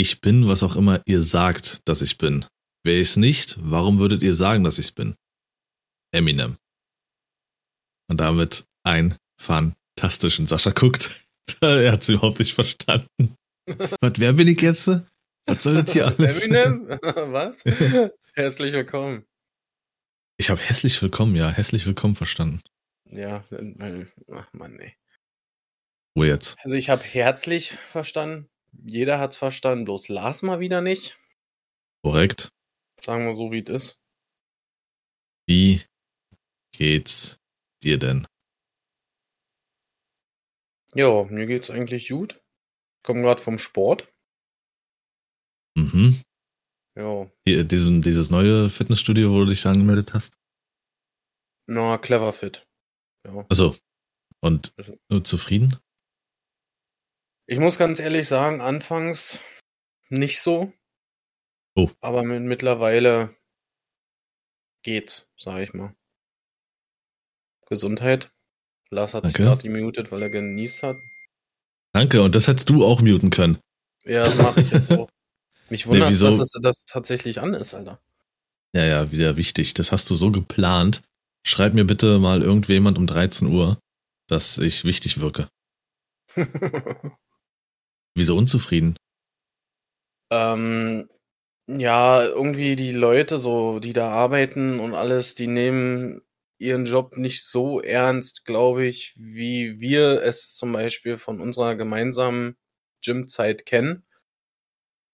Ich bin, was auch immer ihr sagt, dass ich bin. Wäre ich es nicht, warum würdet ihr sagen, dass ich es bin? Eminem. Und damit ein fantastischen Sascha guckt. er hat es überhaupt nicht verstanden. Was, wer bin ich jetzt? Was soll das hier alles? Eminem? Was? Herzlich willkommen. Ich habe hässlich willkommen, ja, hässlich willkommen verstanden. Ja, ach Mann, nee. Wo jetzt? Also ich habe herzlich verstanden. Jeder hat's verstanden, bloß Lars mal wieder nicht. Korrekt. Sagen wir so, wie es ist. Wie geht's dir denn? Ja, mir geht's eigentlich gut. Komm gerade vom Sport. Mhm. Ja, Hier, diesen, dieses neue Fitnessstudio, wo du dich angemeldet hast? na, clever fit. Ja. Also. Und äh, zufrieden? Ich muss ganz ehrlich sagen, anfangs nicht so. Oh. Aber mit, mittlerweile geht's, sag ich mal. Gesundheit. Lars hat sich Danke. gerade gemutet, weil er genießt hat. Danke, und das hättest du auch muten können. Ja, das mache ich jetzt auch. Mich Nee, wundert, wieso? dass es das tatsächlich an ist, Alter. Ja, ja, wieder wichtig. Das hast du so geplant. Schreib mir bitte mal irgendjemand um 13 Uhr, dass ich wichtig wirke. Wieso unzufrieden? ähm, ja, irgendwie die Leute, so, die da arbeiten und alles, die nehmen ihren Job nicht so ernst, glaube ich, wie wir es zum Beispiel von unserer gemeinsamen Gymzeit kennen.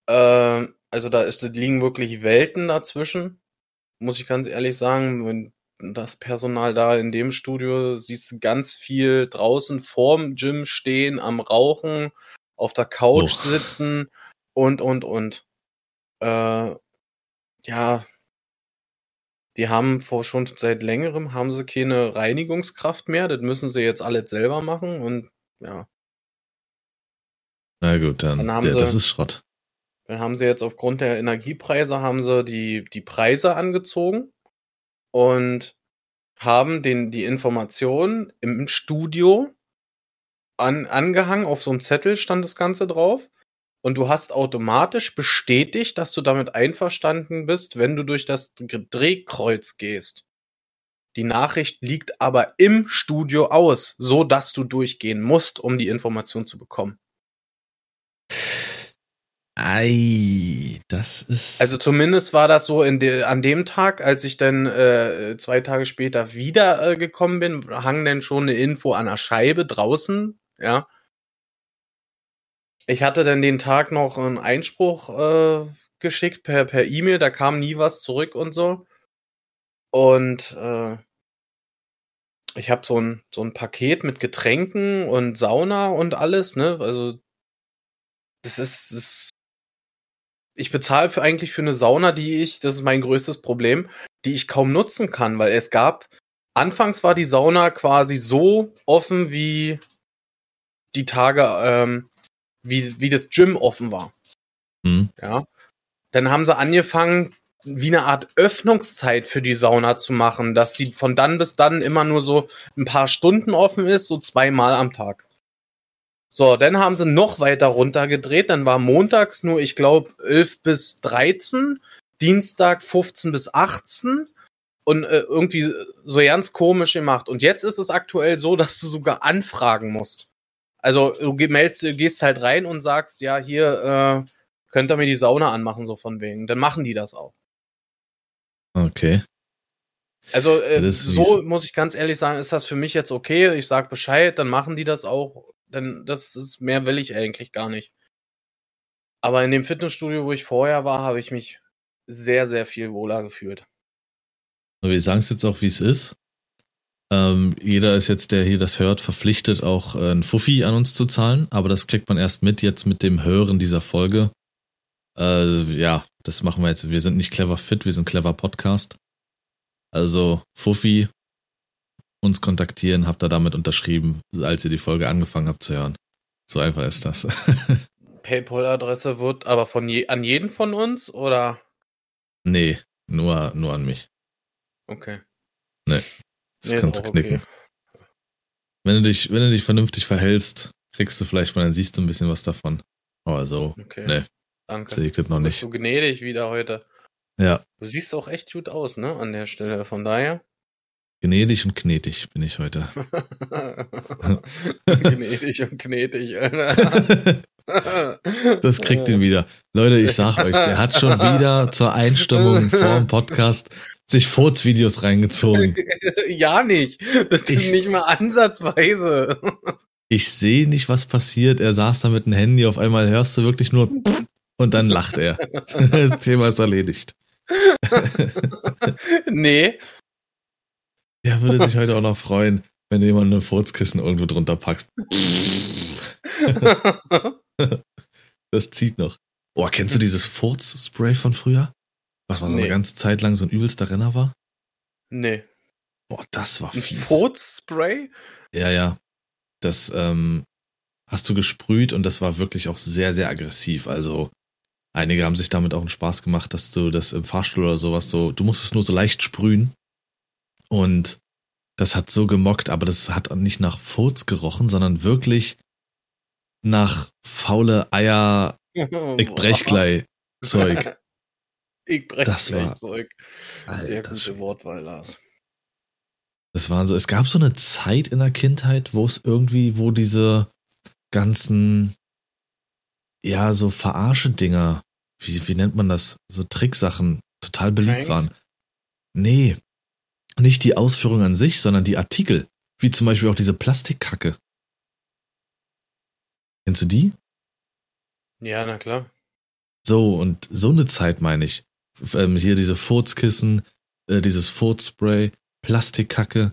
Ähm, also da ist, liegen wirklich Welten dazwischen, muss ich ganz ehrlich sagen. Wenn das Personal da in dem Studio siehst ganz viel draußen vorm Gym stehen, am Rauchen, auf der Couch Oh. sitzen und, und, und. Äh, ja, die haben vor schon seit längerem haben sie keine Reinigungskraft mehr. Das müssen sie jetzt alles selber machen und ja, Na gut, dann, Dann haben der, sie- das ist Schrott. dann haben sie jetzt aufgrund der Energiepreise haben sie die die Preise angezogen und haben den die Informationen im Studio an, angehangen auf so einem Zettel stand das Ganze drauf. Und du hast automatisch bestätigt, dass du damit einverstanden bist, wenn du durch das Drehkreuz gehst. Die Nachricht liegt aber im Studio aus, so dass du durchgehen musst, um die Information zu bekommen. Ei, das ist. Also zumindest war das so in de, an dem Tag, als ich dann äh, zwei Tage später wieder äh, gekommen bin, hang dann schon eine Info an der Scheibe draußen, ja. Ich hatte dann den Tag noch einen Einspruch äh, geschickt per per E-Mail, da kam nie was zurück und so. Und äh, ich habe so ein so ein Paket mit Getränken und Sauna und alles, ne? Also das ist, das ist ich bezahle für eigentlich für eine Sauna, die ich, das ist mein größtes Problem, die ich kaum nutzen kann, weil es gab, anfangs war die Sauna quasi so offen wie die Tage, ähm, wie, wie das Gym offen war. Hm. Ja. Dann haben sie angefangen, wie eine Art Öffnungszeit für die Sauna zu machen, dass die von dann bis dann immer nur so ein paar Stunden offen ist, so zweimal am Tag. So, dann haben sie noch weiter runtergedreht. Dann war montags nur, ich glaube, 11 bis 13, Dienstag 15 bis 18 und äh, irgendwie so ganz komisch gemacht. Und jetzt ist es aktuell so, dass du sogar anfragen musst. Also du meldest, du gehst halt rein und sagst, ja, hier äh, könnt ihr mir die Sauna anmachen, so von wegen. Dann machen die das auch. Okay. Also äh, so muss ich ganz ehrlich sagen, ist das für mich jetzt okay. Ich sag Bescheid, dann machen die das auch. Denn das ist mehr will ich eigentlich gar nicht. Aber in dem Fitnessstudio, wo ich vorher war, habe ich mich sehr, sehr viel wohler gefühlt. Wir sagen es jetzt auch, wie es ist. Ähm, jeder ist jetzt, der hier das hört, verpflichtet, auch äh, ein Fuffi an uns zu zahlen. Aber das kriegt man erst mit jetzt mit dem Hören dieser Folge. Äh, ja, das machen wir jetzt. Wir sind nicht clever fit, wir sind clever Podcast. Also Fuffi uns kontaktieren, habt ihr damit unterschrieben, als ihr die Folge angefangen habt zu hören. So einfach ist das. PayPal-Adresse wird aber von je an jeden von uns oder? nee, nur, nur an mich. Okay. Das Nee, kannst du knicken. Wenn du dich, wenn du dich vernünftig verhältst, kriegst du vielleicht mal, dann siehst du ein bisschen was davon. Aber so, Okay. Nee. Danke. Segnet noch Du bist nicht. so gnädig wieder heute. Ja, Du siehst auch echt gut aus, ne? An der Stelle. Von daher. gnädig und knetig bin ich heute. gnädig und knetig, Alter. Das kriegt ihn wieder. Leute, ich sag euch, der hat schon wieder zur Einstimmung vor dem Podcast sich Furzvideos reingezogen. ja, nicht. Das ist Ich- nicht mal ansatzweise. Ich sehe nicht, was passiert. Er saß da mit dem Handy, auf einmal hörst du wirklich nur und dann lacht er. Das Thema ist erledigt. nee. Er würde sich heute auch noch freuen, wenn du jemand ein Furzkissen irgendwo drunter packst. Das zieht noch. Oh, kennst du dieses Furzspray von früher? Was mal so eine Nee. ganze Zeit lang so ein übelster Renner war? nee. Boah, das war fies. Furzspray? Ja, ja. Das ähm, hast du gesprüht und das war wirklich auch sehr, sehr aggressiv. Also einige haben sich damit auch einen Spaß gemacht, dass du das im Fahrstuhl oder sowas so, du musstest nur so leicht sprühen und das hat so gemockt, aber das hat nicht nach Furz gerochen, sondern wirklich nach faule Eier, ich brech gleich Zeug. ich brech Das gleich war-. Sehr Alter gute Schwede. Wortwahl, Lars. Das war so, es gab so eine Zeit in der Kindheit, wo es irgendwie, wo diese ganzen, ja, so Verarsche-Dinger, wie, wie nennt man das? So Tricksachen total beliebt Pranks? waren. Nee, nicht die Ausführung an sich, sondern die Artikel. Wie zum Beispiel auch diese Plastikkacke. Kennst du die? Ja, na klar. So, und so eine Zeit meine ich. Ähm, hier diese Furzkissen, äh, dieses Furzspray, Plastikkacke.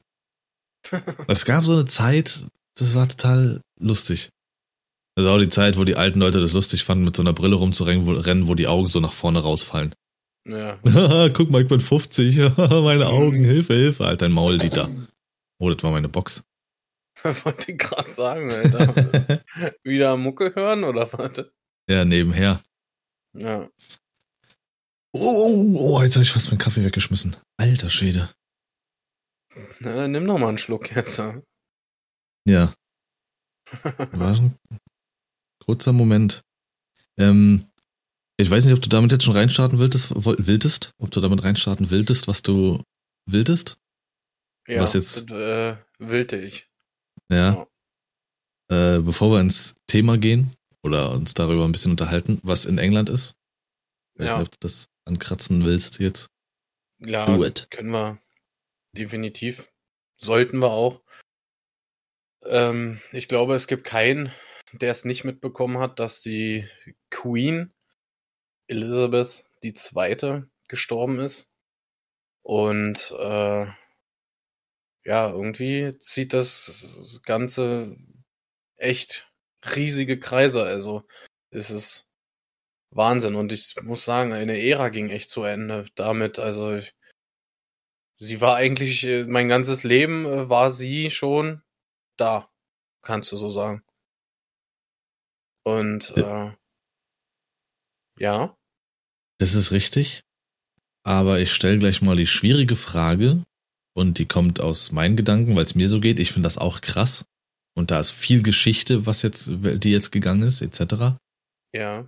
Es gab so eine Zeit, das war total lustig. Das ist auch die Zeit, wo die alten Leute das lustig fanden, mit so einer Brille rumzurennen, wo, die Augen so nach vorne rausfallen. Ja. Guck mal, ich bin 50, meine Augen, Hilfe, Hilfe, halt dein Maul, Dieter. Oh, das war meine Box. Wollte ich gerade sagen, Alter. Wieder Mucke hören oder was? Ja, nebenher. Ja. Oh, oh, oh, jetzt habe ich fast meinen Kaffee weggeschmissen. Alter Schwede. Na, dann nimm doch mal einen Schluck jetzt. Ja. Ja, war ein kurzer Moment. Ähm, ich weiß nicht, ob du damit jetzt schon reinstarten willtest, willtest, ob du damit reinstarten willtest, was du willtest. ja Was jetzt? Das, äh, wilde ich. Ja. Äh, bevor wir ins Thema gehen oder uns darüber ein bisschen unterhalten, was in England ist. Ich weiß Ja. nicht, ob du das ankratzen willst jetzt. Ja, Do it. können wir definitiv. Sollten wir auch. Ähm, ich glaube, es gibt keinen, der es nicht mitbekommen hat, dass die Queen Elizabeth Zweite gestorben ist. Und äh, ja, irgendwie zieht das Ganze echt riesige Kreise. Also es ist Wahnsinn. Und ich muss sagen, eine Ära ging echt zu Ende damit. Also ich, sie war eigentlich, äh, mein ganzes Leben äh, war sie schon da, kannst du so sagen. Und äh, ja, Das ist richtig. Aber ich stelle gleich mal die schwierige Frage und die kommt aus meinen Gedanken, weil es mir so geht. Ich finde das auch krass. Und da ist viel Geschichte, was jetzt, die jetzt gegangen ist, etc. ja,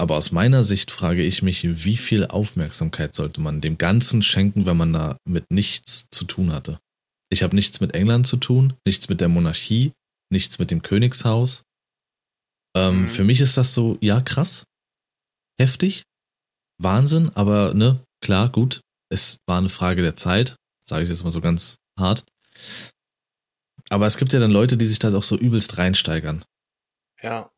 Aber aus meiner Sicht frage ich mich, wie viel Aufmerksamkeit sollte man dem Ganzen schenken, wenn man da mit nichts zu tun hatte? Ich habe nichts mit England zu tun, nichts mit der Monarchie, nichts mit dem Königshaus. Ähm, Mhm. Für mich ist das so, ja, krass, heftig, Wahnsinn, aber ne, klar, gut, es war eine Frage der Zeit, sage ich jetzt mal so ganz hart. Aber es gibt ja dann Leute, die sich da auch so übelst reinsteigern. ja.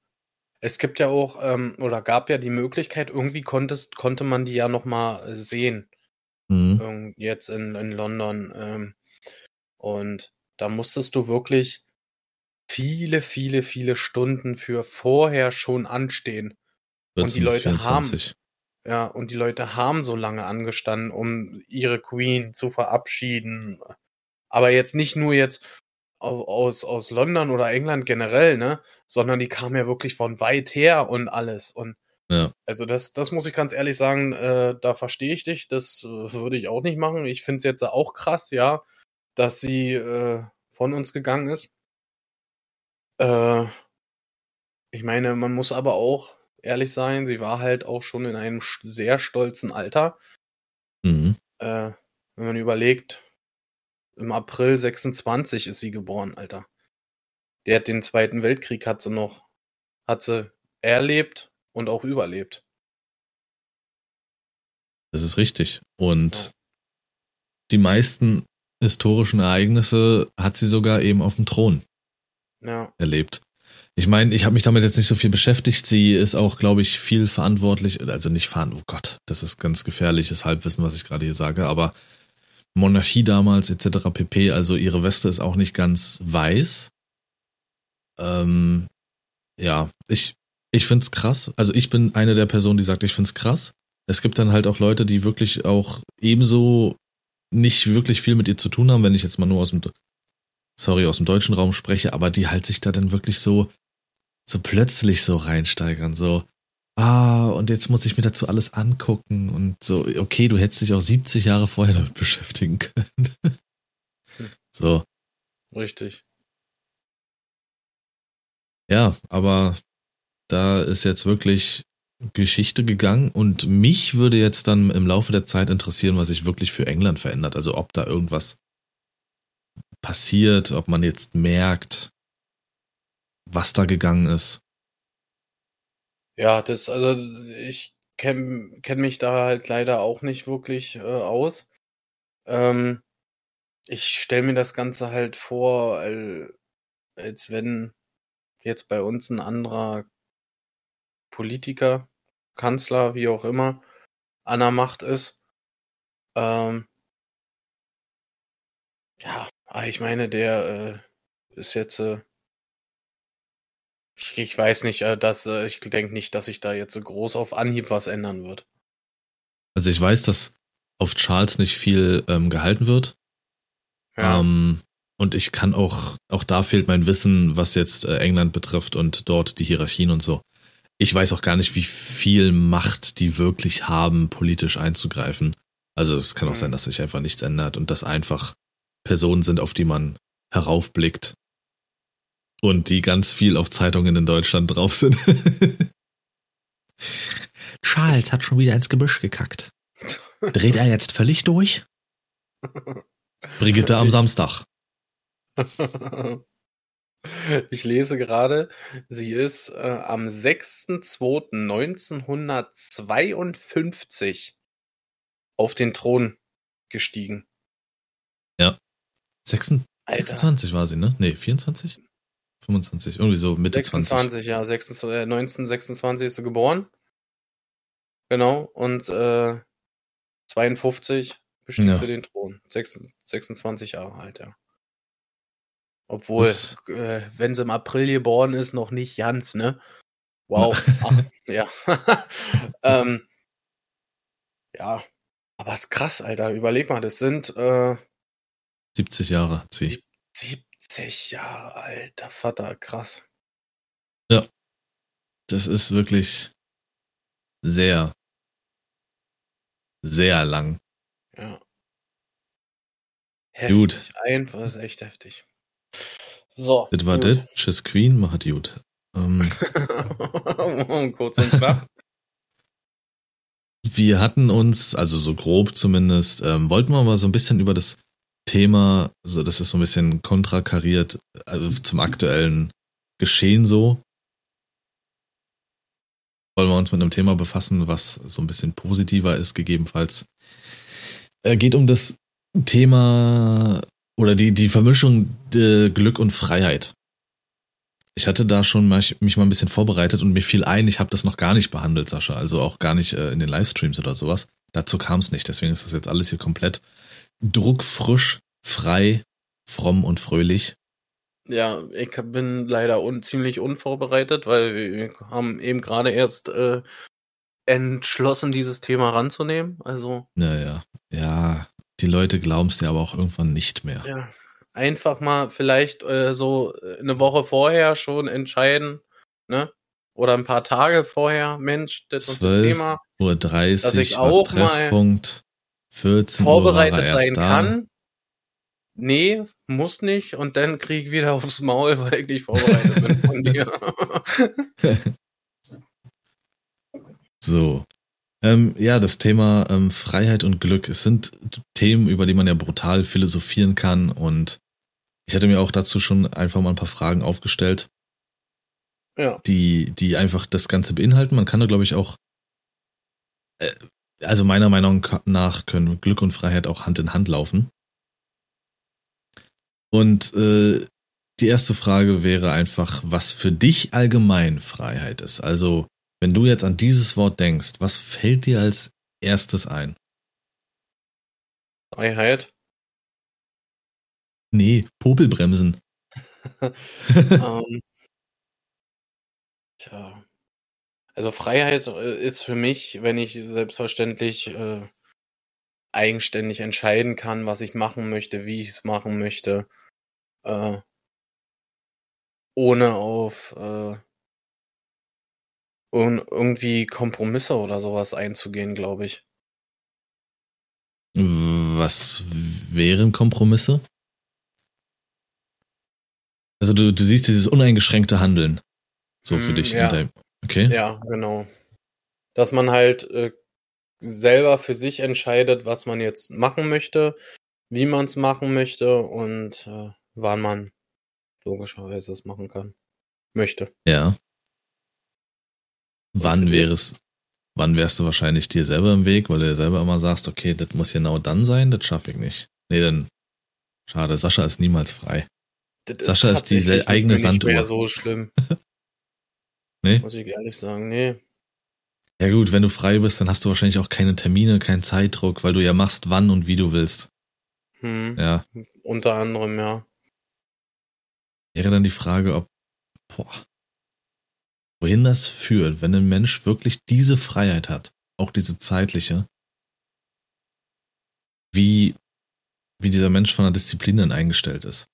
Es gibt ja auch, ähm, oder gab ja die Möglichkeit, irgendwie konntest, konnte man die ja noch mal sehen. Mhm. jetzt in, in London. Ähm, und da musstest du wirklich viele, viele, viele Stunden für vorher schon anstehen. Und die 14 bis Leute haben- 24. Ja, und die Leute haben so lange angestanden, um ihre Queen zu verabschieden. Aber jetzt nicht nur jetzt aus, aus London oder England generell, ne? Sondern die kamen ja wirklich von weit her und alles. Und Ja. also das, das muss ich ganz ehrlich sagen, äh, da verstehe ich dich. Das äh, würde ich auch nicht machen. Ich finde es jetzt auch krass, ja, dass sie äh, von uns gegangen ist. Äh, ich meine, man muss aber auch ehrlich sein. Sie war halt auch schon in einem sehr stolzen Alter. Mhm. Äh, wenn man überlegt, im April 26 ist sie geboren, Alter. Der hat den Zweiten Weltkrieg hat sie noch, hat sie erlebt und auch überlebt. Das ist richtig. Und ja. die meisten historischen Ereignisse hat sie sogar eben auf dem Thron ja. erlebt. Ich meine, ich habe mich damit jetzt nicht so viel beschäftigt. Sie ist auch, glaube ich, viel verantwortlich, also nicht verantwortlich, oh Gott, das ist ganz gefährliches Halbwissen, was ich gerade hier sage, aber Monarchie damals etc. pp. Also ihre Weste ist auch nicht ganz weiß. Ähm, ja, ich, ich find's krass. Also ich bin eine der Personen, die sagt, ich find's krass. Es gibt dann halt auch Leute, die wirklich auch ebenso nicht wirklich viel mit ihr zu tun haben, wenn ich jetzt mal nur aus dem, sorry, aus dem deutschen Raum spreche, aber die halt sich da dann wirklich so, so plötzlich so reinsteigern, so, ah, und jetzt muss ich mir dazu alles angucken und so, okay, du hättest dich auch 70 Jahre vorher damit beschäftigen können. so. Richtig. Ja, aber da ist jetzt wirklich Geschichte gegangen und mich würde jetzt dann im Laufe der Zeit interessieren, was sich wirklich für England verändert. Also ob da irgendwas passiert, ob man jetzt merkt, was da gegangen ist. Ja, das, also ich kenne kenn mich da halt leider auch nicht wirklich äh, aus. Ähm, ich stelle mir das Ganze halt vor, als wenn jetzt bei uns ein anderer Politiker Kanzler, wie auch immer, an der Macht ist. Ähm, ja, ich meine, der äh, ist jetzt, äh, ich, ich, weiß nicht, äh, dass äh, ich denke nicht, dass sich da jetzt so groß auf Anhieb was ändern wird. Also ich weiß, dass auf Charles nicht viel ähm, gehalten wird. Ja. Ähm, und ich kann auch, auch da fehlt mein Wissen, was jetzt äh, England betrifft und dort die Hierarchien und so ich weiß auch gar nicht, wie viel Macht die wirklich haben, politisch einzugreifen. Also es kann auch sein, mhm. dass sich einfach nichts ändert und dass einfach Personen sind, auf die man heraufblickt und die ganz viel auf Zeitungen in Deutschland drauf sind. Charles hat schon wieder ins Gebüsch gekackt. Dreht er jetzt völlig durch? Brigitte am Samstag. Ich lese gerade, sie ist äh, am 6.2.1952 auf den Thron gestiegen. Ja. 26, 26 war sie, ne? Nee, 24? 25, irgendwie so Mitte 26, 20. ja, 26, äh, 1926 ist sie geboren. Genau, und äh, 52 bestieg ja. sie den Thron. 26, 26 Jahre alt, ja. Obwohl, äh, wenn sie im April geboren ist, noch nicht ganz, ne? Wow. Ach, ja. ähm, ja. Aber krass, Alter. Überleg mal, das sind äh, 70 Jahre hat sie. 70 Jahre, alter Vater, krass. Ja. Das ist wirklich sehr, sehr lang. Ja. Heftig. Gut. Einfach ist echt heftig. So. Das war das. Tschüss Queen, macht gut. Ähm, Kurz und knapp. Wir hatten uns, also so grob zumindest, ähm, wollten wir mal so ein bisschen über das Thema, so das ist so ein bisschen kontrakariert also zum aktuellen Geschehen so. Wollen wir uns mit einem Thema befassen, was so ein bisschen positiver ist, gegebenenfalls. Äh, geht um das Thema oder die, die Vermischung de Glück und Freiheit. Ich hatte da schon mal, mich mal ein bisschen vorbereitet und mir fiel ein, ich habe das noch gar nicht behandelt, Sascha. Also auch gar nicht äh, in den Livestreams oder sowas. Dazu kam es nicht. Deswegen ist das jetzt alles hier komplett druckfrisch, frei, fromm und fröhlich. Ja, ich bin leider un ziemlich unvorbereitet, weil wir haben eben gerade erst äh, entschlossen, dieses Thema ranzunehmen. Also. Naja, ja, die Leute glauben es dir aber auch irgendwann nicht mehr. Ja, einfach mal vielleicht äh, so eine Woche vorher schon entscheiden, ne? Oder ein paar Tage vorher, Mensch, das ist ein Thema. Uhr 30 dass ich auch Treffpunkt, 14 vorbereitet sein da. kann. Nee, muss nicht. Und dann krieg ich wieder aufs Maul, weil ich nicht vorbereitet bin von dir. So. Ähm, ja, das Thema ähm, Freiheit und Glück, es sind Themen, über die man ja brutal philosophieren kann und ich hatte mir auch dazu schon einfach mal ein paar Fragen aufgestellt, Ja. die, die einfach das Ganze beinhalten. Man kann da, glaube ich, auch, äh, also meiner Meinung nach können Glück und Freiheit auch Hand in Hand laufen. Und äh, die erste Frage wäre einfach, was für dich allgemein Freiheit ist. Also, wenn du jetzt an dieses Wort denkst, was fällt dir als erstes ein? Freiheit. Nee, Popelbremsen. ähm, tja. Also Freiheit äh, ist für mich, wenn ich selbstverständlich äh, eigenständig entscheiden kann, was ich machen möchte, wie ich es machen möchte, äh, ohne auf äh, irgendwie Kompromisse oder sowas einzugehen, glaube ich. Was wären Kompromisse? Also du, du siehst dieses uneingeschränkte Handeln. So für Mm, dich. ja. Okay. Ja, genau. Dass man halt äh, selber für sich entscheidet, was man jetzt machen möchte, wie man es machen möchte und äh, wann man logischerweise es machen kann. Möchte. Ja. Wann wäre es, wann wärst du wahrscheinlich dir selber im Weg, weil du dir selber immer sagst, okay, das muss genau dann sein, das schaffe ich nicht. Nee, dann, schade, Sascha ist niemals frei. Das Sascha ist die eigene nicht Sanduhr. mehr so schlimm. Nee? Muss ich ehrlich sagen. Nee. Ja gut, wenn du frei bist, dann hast du wahrscheinlich auch keine Termine, keinen Zeitdruck, weil du ja machst, wann und wie du willst. Hm. Ja. Unter anderem, ja. Wäre dann die Frage, ob, boah, wohin das führt, wenn ein Mensch wirklich diese Freiheit hat, auch diese zeitliche, wie, wie dieser Mensch von der Disziplin dann eingestellt ist.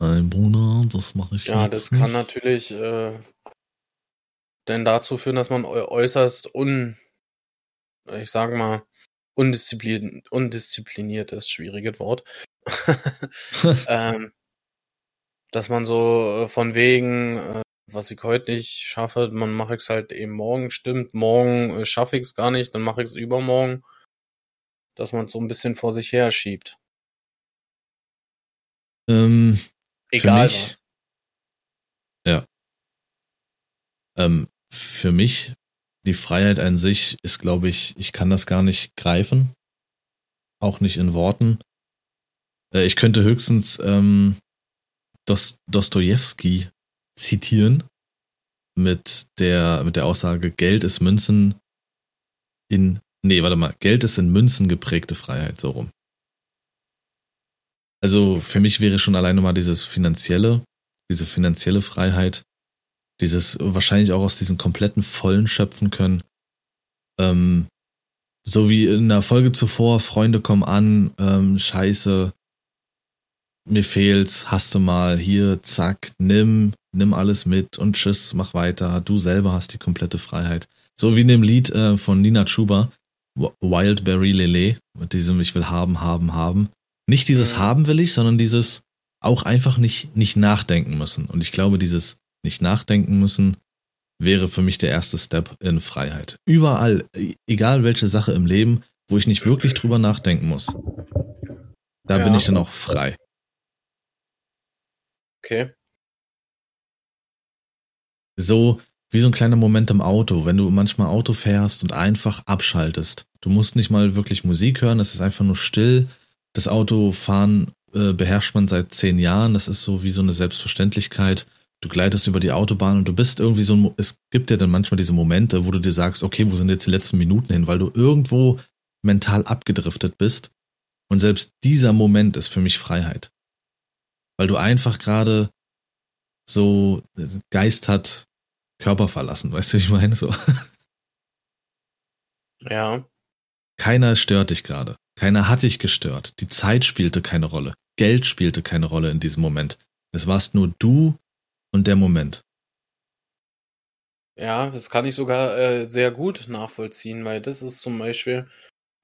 Nein, Bruder, das mache ich Ja, jetzt das kann nicht. natürlich äh, denn dazu führen, dass man äu- äußerst un, ich sag mal, undisziplin, undiszipliniert ist, schwieriges Wort. ähm, dass man so äh, von wegen, äh, was ich heute nicht schaffe, man mache ich es halt eben morgen, stimmt, morgen äh, schaffe ich es gar nicht, dann mache ich es übermorgen, dass man es so ein bisschen vor sich her schiebt. ähm, Egal mich- was. ähm, für mich, die Freiheit an sich ist, glaube ich, ich kann das gar nicht greifen. Auch nicht in Worten. Äh, ich könnte höchstens ähm, Dos Dostojewski zitieren mit der, mit der Aussage, Geld ist Münzen in, nee, warte mal, Geld ist in Münzen geprägte Freiheit, so rum. Also für mich wäre schon alleine mal dieses finanzielle, diese finanzielle Freiheit, dieses wahrscheinlich auch aus diesen kompletten Vollen schöpfen können. Ähm, so wie in der Folge zuvor, Freunde kommen an, ähm, scheiße, mir fehlt's, hast du mal, hier, zack, nimm, nimm alles mit und tschüss, mach weiter. Du selber hast die komplette Freiheit. So wie in dem Lied äh, von Nina Chuba, Wi- Wildberry Lele, mit diesem Ich will haben, haben, haben. Nicht dieses Mhm. haben will ich, sondern dieses auch einfach nicht, nicht nachdenken müssen. Und ich glaube, dieses nicht nachdenken müssen wäre für mich der erste Step in Freiheit. Überall, e- egal welche Sache im Leben, wo ich nicht wirklich drüber nachdenken muss. Da Ja. bin ich dann auch frei. Okay. so wie so ein kleiner Moment im Auto, wenn du manchmal Auto fährst und einfach abschaltest. Du musst nicht mal wirklich Musik hören, es ist einfach nur still. Das Autofahren äh, beherrscht man seit zehn Jahren, das ist so wie so eine Selbstverständlichkeit. Du gleitest über die Autobahn und du bist irgendwie so ein, es gibt ja dann manchmal diese Momente, wo du dir sagst, okay, wo sind jetzt die letzten Minuten hin, weil du irgendwo mental abgedriftet bist. Und selbst dieser Moment ist für mich Freiheit. Weil du einfach gerade so äh, Geist hat Körper verlassen, weißt du, wie ich meine? So. Ja. Keiner stört dich gerade. Keiner hat dich gestört. Die Zeit spielte keine Rolle. Geld spielte keine Rolle in diesem Moment. Es warst nur du und der Moment. Ja, das kann ich sogar äh, sehr gut nachvollziehen, weil das ist zum Beispiel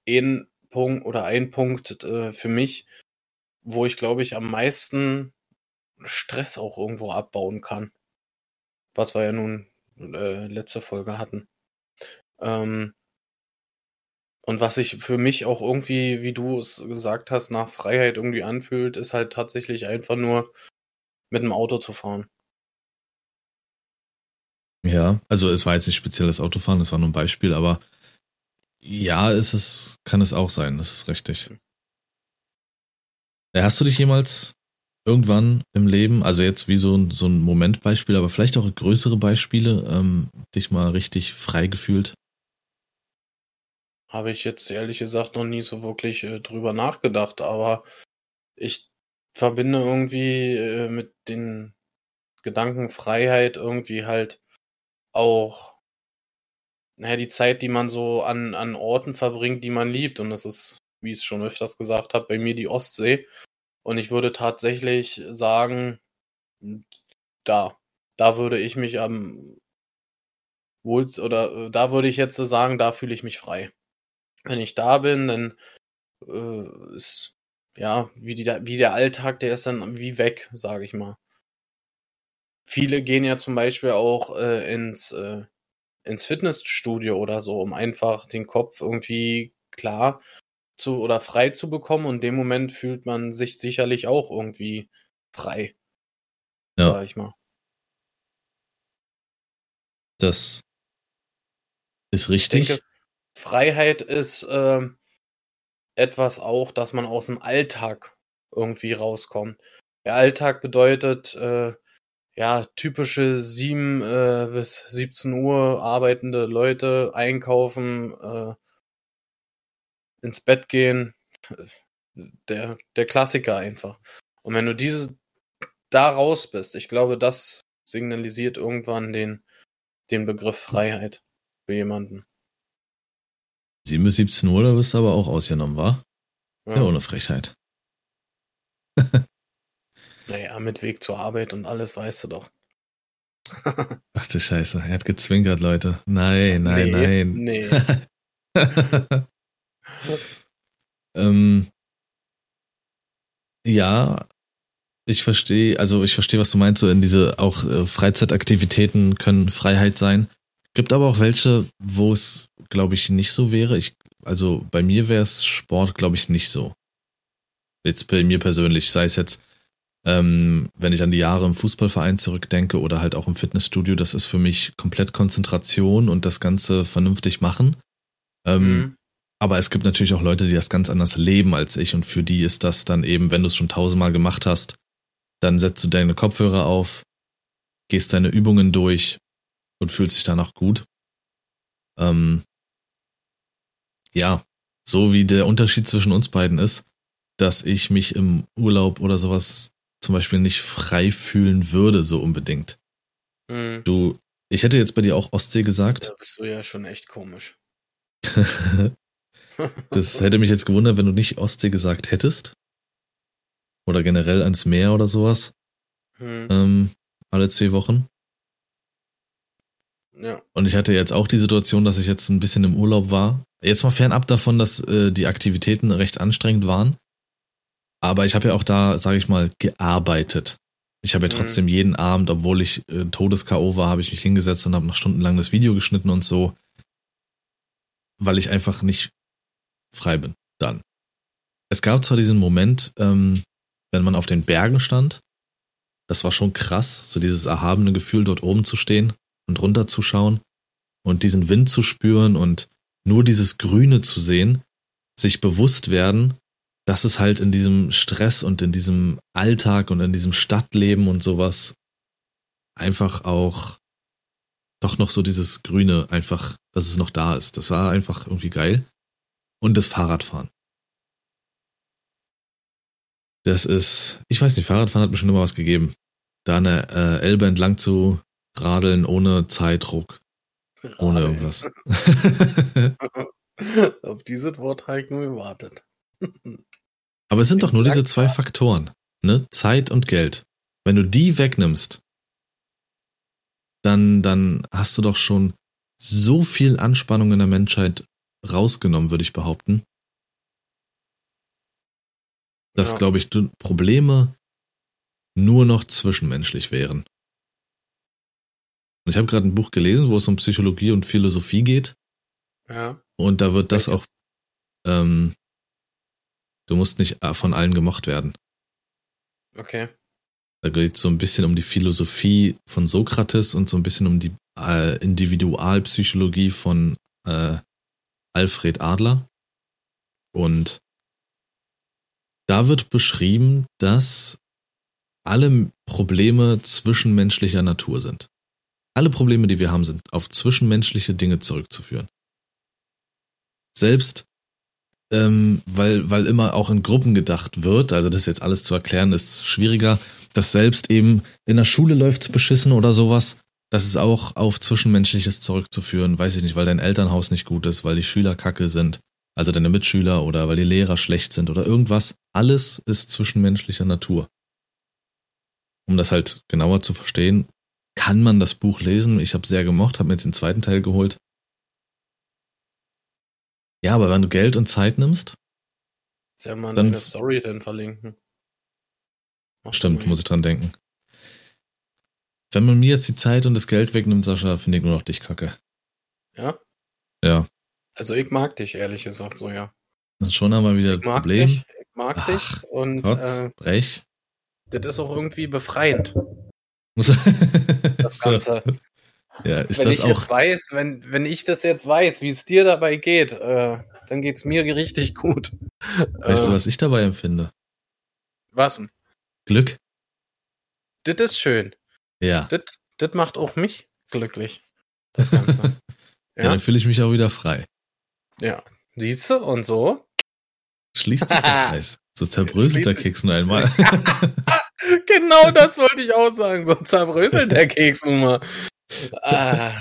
ein Punkt oder ein Punkt äh, für mich, wo ich glaube ich am meisten Stress auch irgendwo abbauen kann. Was wir ja nun äh, letzte Folge hatten. Ähm, und was sich für mich auch irgendwie, wie du es gesagt hast, nach Freiheit irgendwie anfühlt, ist halt tatsächlich einfach nur mit dem Auto zu fahren. Ja, also es war jetzt nicht speziell das Autofahren, es war nur ein Beispiel, aber ja, ist es, kann es auch sein, das ist richtig. Hast du dich jemals irgendwann im Leben, also jetzt wie so ein, so ein Momentbeispiel, aber vielleicht auch größere Beispiele, ähm, dich mal richtig frei gefühlt? Habe ich jetzt ehrlich gesagt noch nie so wirklich äh, drüber nachgedacht, aber ich verbinde irgendwie äh, mit den Gedanken Freiheit irgendwie halt auch, naja, die Zeit, die man so an, an Orten verbringt, die man liebt. Und das ist, wie ich es schon öfters gesagt habe, bei mir die Ostsee. Und ich würde tatsächlich sagen, da, da würde ich mich am wohl oder äh, da würde ich jetzt sagen, da fühle ich mich frei. Wenn ich da bin, dann äh, ist ja wie, die, wie der Alltag, der ist dann wie weg, sage ich mal. Viele gehen ja zum Beispiel auch äh, ins, äh, ins Fitnessstudio oder so, um einfach den Kopf irgendwie klar zu oder frei zu bekommen. Und in dem Moment fühlt man sich sicherlich auch irgendwie frei. Ja. Sag ich mal. Das ist richtig. Ich denke, Freiheit ist äh, etwas auch, dass man aus dem Alltag irgendwie rauskommt. Der Alltag bedeutet, äh, ja, typische 7 äh, bis 17 Uhr arbeitende Leute einkaufen, äh, ins Bett gehen. Der, der Klassiker einfach. Und wenn du diese da raus bist, ich glaube, das signalisiert irgendwann den, den Begriff Freiheit für jemanden. 7 bis 17 Uhr, da wirst du aber auch ausgenommen, wa? Ja. ja ohne Frechheit. Naja, mit Weg zur Arbeit und alles weißt du doch. Ach du Scheiße, er hat gezwinkert, Leute. Nein, nein, nee, nein. Nee. ähm, ja, ich verstehe, also ich verstehe, was du meinst, so in diese auch äh, Freizeitaktivitäten können Freiheit sein. Gibt aber auch welche, wo es, glaube ich, nicht so wäre. Ich, also bei mir wäre es Sport, glaube ich, nicht so. Jetzt bei mir persönlich, sei es jetzt ähm, wenn ich an die Jahre im Fußballverein zurückdenke oder halt auch im Fitnessstudio, das ist für mich komplett Konzentration und das Ganze vernünftig machen. Ähm, mhm. Aber es gibt natürlich auch Leute, die das ganz anders leben als ich und für die ist das dann eben, wenn du es schon tausendmal gemacht hast, dann setzt du deine Kopfhörer auf, gehst deine Übungen durch und fühlst dich danach gut. Ähm, ja, so wie der Unterschied zwischen uns beiden ist, dass ich mich im Urlaub oder sowas zum Beispiel nicht frei fühlen würde, so unbedingt. Mhm. Du, ich hätte jetzt bei dir auch Ostsee gesagt. Da bist du ja schon echt komisch. das hätte mich jetzt gewundert, wenn du nicht Ostsee gesagt hättest. Oder generell ans Meer oder sowas. Mhm. Ähm, alle zwei Wochen. Ja. Und ich hatte jetzt auch die Situation, dass ich jetzt ein bisschen im Urlaub war. Jetzt mal fernab davon, dass äh, die Aktivitäten recht anstrengend waren. Aber ich habe ja auch da, sage ich mal, gearbeitet. Ich habe ja mhm. trotzdem jeden Abend, obwohl ich äh, Todes-K.O. war, habe ich mich hingesetzt und habe noch stundenlang das Video geschnitten und so, weil ich einfach nicht frei bin dann. Es gab zwar diesen Moment, ähm, wenn man auf den Bergen stand, das war schon krass, so dieses erhabene Gefühl, dort oben zu stehen und runter zu schauen und diesen Wind zu spüren und nur dieses Grüne zu sehen, sich bewusst werden, dass es halt in diesem Stress und in diesem Alltag und in diesem Stadtleben und sowas einfach auch doch noch so dieses Grüne einfach, dass es noch da ist. Das war einfach irgendwie geil. Und das Fahrradfahren. Das ist, ich weiß nicht, Fahrradfahren hat mir schon immer was gegeben. Da eine äh, Elbe entlang zu radeln ohne Zeitdruck. Radeln. Ohne irgendwas. Auf dieses Wort habe ich nur gewartet. Aber es sind doch nur diese zwei Faktoren, ne? Zeit und Geld. Wenn du die wegnimmst, dann, dann hast du doch schon so viel Anspannung in der Menschheit rausgenommen, würde ich behaupten. Dass, ja. glaube ich, Probleme nur noch zwischenmenschlich wären. Und ich habe gerade ein Buch gelesen, wo es um Psychologie und Philosophie geht. Ja. Und da wird das auch, ähm, du musst nicht äh, von allen gemocht werden. Okay. Da geht es so ein bisschen um die Philosophie von Sokrates und so ein bisschen um die äh, Individualpsychologie von äh, Alfred Adler. Und da wird beschrieben, dass alle Probleme zwischenmenschlicher Natur sind. Alle Probleme, die wir haben, sind auf zwischenmenschliche Dinge zurückzuführen. Selbst ähm, weil, weil immer auch in Gruppen gedacht wird, also das jetzt alles zu erklären, ist schwieriger, dass selbst eben in der Schule läuft's beschissen oder sowas, das ist auch auf Zwischenmenschliches zurückzuführen, weiß ich nicht, weil dein Elternhaus nicht gut ist, weil die Schüler kacke sind, also deine Mitschüler oder weil die Lehrer schlecht sind oder irgendwas. Alles ist zwischenmenschlicher Natur. Um das halt genauer zu verstehen, kann man das Buch lesen. Ich habe sehr gemocht, habe mir jetzt den zweiten Teil geholt. Ja, aber wenn du Geld und Zeit nimmst, Soll man Dann- eine Story denn verlinken? Mach stimmt, muss ich dran denken. Wenn man mir jetzt die Zeit und das Geld wegnimmt, Sascha, finde ich nur noch dich kacke. Ja? Ja, Also ich mag dich, ehrlich gesagt, so, ja. dann schon haben wir wieder ein Ich mag Problem. dich, ich mag Ach, dich und Kotz, äh, Brech. das ist auch irgendwie befreiend, Muss- das Ganze. ja, ist wenn das ich auch. jetzt weiß, wenn, wenn ich das jetzt weiß, wie es dir dabei geht, äh, dann geht's mir richtig gut. Weißt äh, du, was ich dabei empfinde? was denn? Glück? Das ist schön. Ja. Das, das macht auch mich glücklich. Das Ganze. ja. ja, dann fühle ich mich auch wieder frei. ja. Siehst du? Und so? Schließt sich der Kreis. So zerbröselt der Keks nur einmal. Genau das wollte ich auch sagen. So zerbröselt der Keks nun mal. Ah,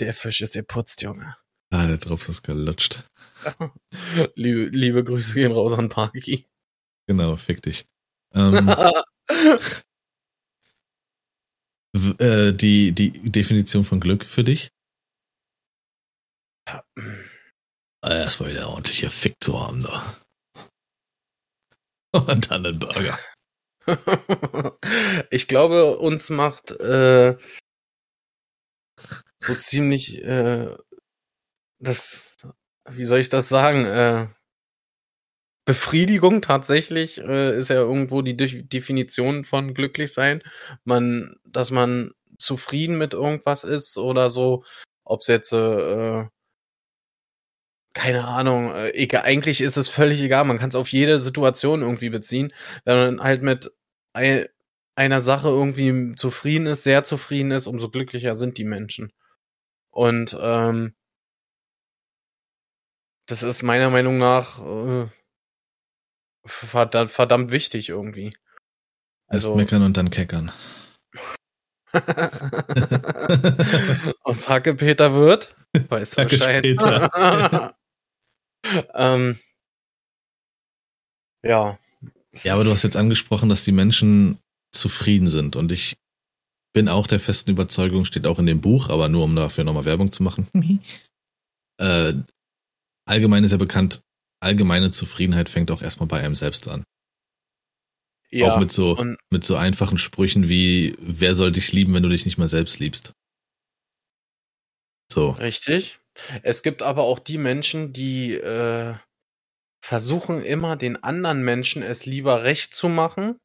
der Fisch ist geputzt, Junge. ah, der Drops ist gelutscht. Liebe, liebe Grüße gehen raus an Parky. Genau, fick dich. Ähm, äh, die, die Definition von Glück für dich? Äh, Erstmal wieder ordentlich hier Fick zu haben da. Und dann einen Burger. ich glaube, uns macht äh, so ziemlich äh, das, wie soll ich das sagen, äh, Befriedigung tatsächlich äh, ist ja irgendwo die De Definition von glücklich sein. Man, dass man zufrieden mit irgendwas ist oder so, ob es jetzt äh, keine Ahnung, äh, egal, eigentlich ist es völlig egal, man kann es auf jede Situation irgendwie beziehen. Wenn man halt mit ein, einer Sache irgendwie zufrieden ist, sehr zufrieden ist, umso glücklicher sind die Menschen. Und ähm, das ist meiner Meinung nach äh, verdammt, verdammt wichtig irgendwie. Erst Also meckern und dann keckern. aus Hackepeter wird, weißt du Hacke Bescheid. Ähm, ja. Ja, aber du hast jetzt angesprochen, dass die Menschen zufrieden sind. Und ich bin auch der festen Überzeugung, steht auch in dem Buch, aber nur um dafür nochmal Werbung zu machen. äh, allgemein ist ja bekannt, allgemeine Zufriedenheit fängt auch erstmal bei einem selbst an. ja, auch mit so, und mit so einfachen Sprüchen wie, wer soll dich lieben, wenn du dich nicht mal selbst liebst? So. Richtig. Es gibt aber auch die Menschen, die äh, versuchen immer den anderen Menschen es lieber recht zu machen,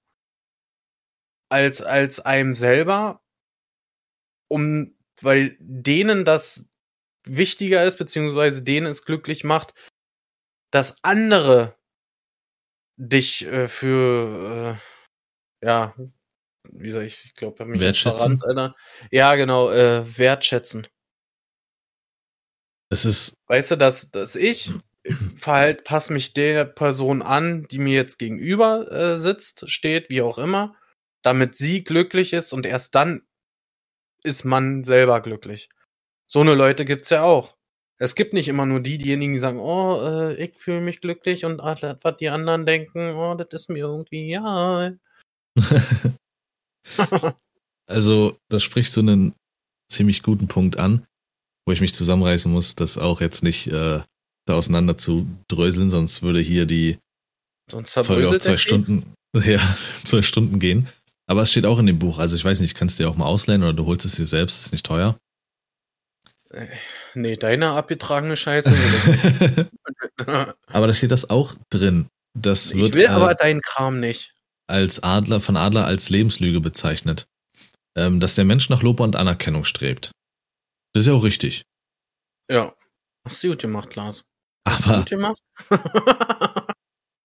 als, als einem selber, um, weil denen das wichtiger ist, beziehungsweise denen es glücklich macht, dass andere dich äh, für, äh, ja, wie soll ich, ich glaube, ich mich Wertschätzen? verrannt, Alter. Ja, genau, äh, wertschätzen. Es ist, Weißt du, dass, dass ich verhalt, pass mich der Person an, die mir jetzt gegenüber äh, sitzt, steht, wie auch immer, damit sie glücklich ist und erst dann ist man selber glücklich. So eine Leute gibt's ja auch. Es gibt nicht immer nur die, diejenigen, die sagen, oh, äh, ich fühle mich glücklich und ah, das, was die anderen denken, oh, das ist mir irgendwie, ja. also, das spricht so einen ziemlich guten Punkt an, wo ich mich zusammenreißen muss, das auch jetzt nicht äh, da auseinander zu dröseln, sonst würde hier die Sonst Folge auch zwei. Stunden, ja, zwei Stunden gehen. Aber es steht auch in dem Buch. Also ich weiß nicht, kannst du dir auch mal ausleihen oder du holst es dir selbst, ist nicht teuer. Äh, nee, deine abgetragene Scheiße. aber da steht das auch drin. Das wird ich will äh, aber deinen Kram nicht. als Adler von Adler als Lebenslüge bezeichnet. Ähm, dass der Mensch nach Lob und Anerkennung strebt. Das ist ja auch richtig. Ja. Hast du gut gemacht, Lars. Hast Aber gut gemacht?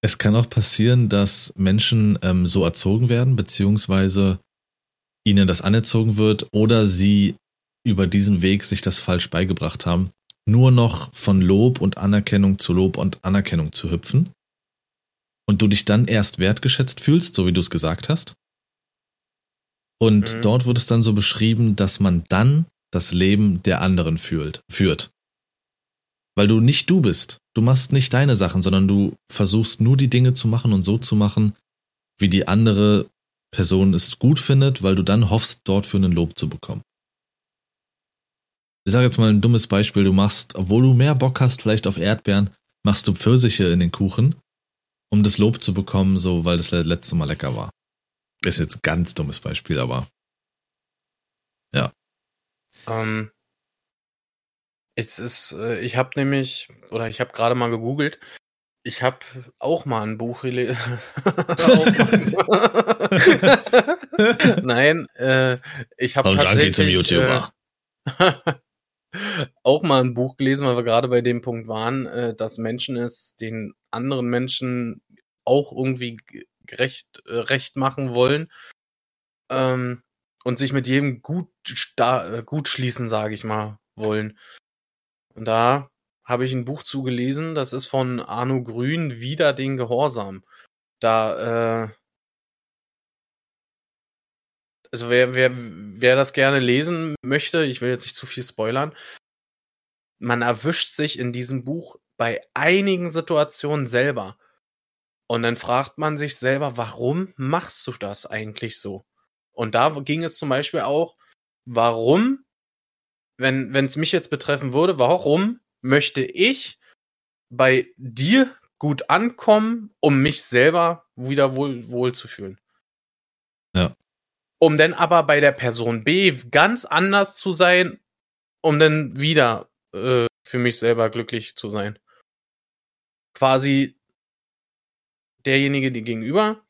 es kann auch passieren, dass Menschen ähm, so erzogen werden, beziehungsweise ihnen das anerzogen wird oder sie über diesen Weg sich das falsch beigebracht haben, nur noch von Lob und Anerkennung zu Lob und Anerkennung zu hüpfen. Und du dich dann erst wertgeschätzt fühlst, so wie du es gesagt hast. Und Mhm. dort wird es dann so beschrieben, dass man dann das Leben der anderen fühlt, führt. Weil du nicht du bist. Du machst nicht deine Sachen, sondern du versuchst nur die Dinge zu machen und so zu machen, wie die andere Person es gut findet, weil du dann hoffst, dort für einen Lob zu bekommen. Ich sage jetzt mal ein dummes Beispiel. Du machst, obwohl du mehr Bock hast, vielleicht auf Erdbeeren, machst du Pfirsiche in den Kuchen, um das Lob zu bekommen, so weil das letzte Mal lecker war. Ist jetzt ganz dummes Beispiel, aber Ähm, es ist, äh, ich habe nämlich, oder ich habe gerade mal gegoogelt, ich habe auch mal ein Buch gelesen. Nein, äh, ich habe tatsächlich. Äh, auch mal ein Buch gelesen, weil wir gerade bei dem Punkt waren, äh, dass Menschen es den anderen Menschen auch irgendwie gerecht äh, recht machen wollen ähm, und sich mit jedem gut sta- äh, gut schließen, sage ich mal, wollen. Und da habe ich ein Buch zugelesen, das ist von Arno Grün, Wieder den Gehorsam. Da, äh, also wer, wer, wer das gerne lesen möchte, ich will jetzt nicht zu viel spoilern, man erwischt sich in diesem Buch bei einigen Situationen selber. Und dann fragt man sich selber, warum machst du das eigentlich so? Und da ging es zum Beispiel auch, warum, wenn wenn es mich jetzt betreffen würde, warum möchte ich bei dir gut ankommen, um mich selber wieder wohl, wohl zu fühlen? Ja. Um dann aber bei der Person B ganz anders zu sein, um dann wieder äh, für mich selber glücklich zu sein. Quasi derjenige, die gegenüber,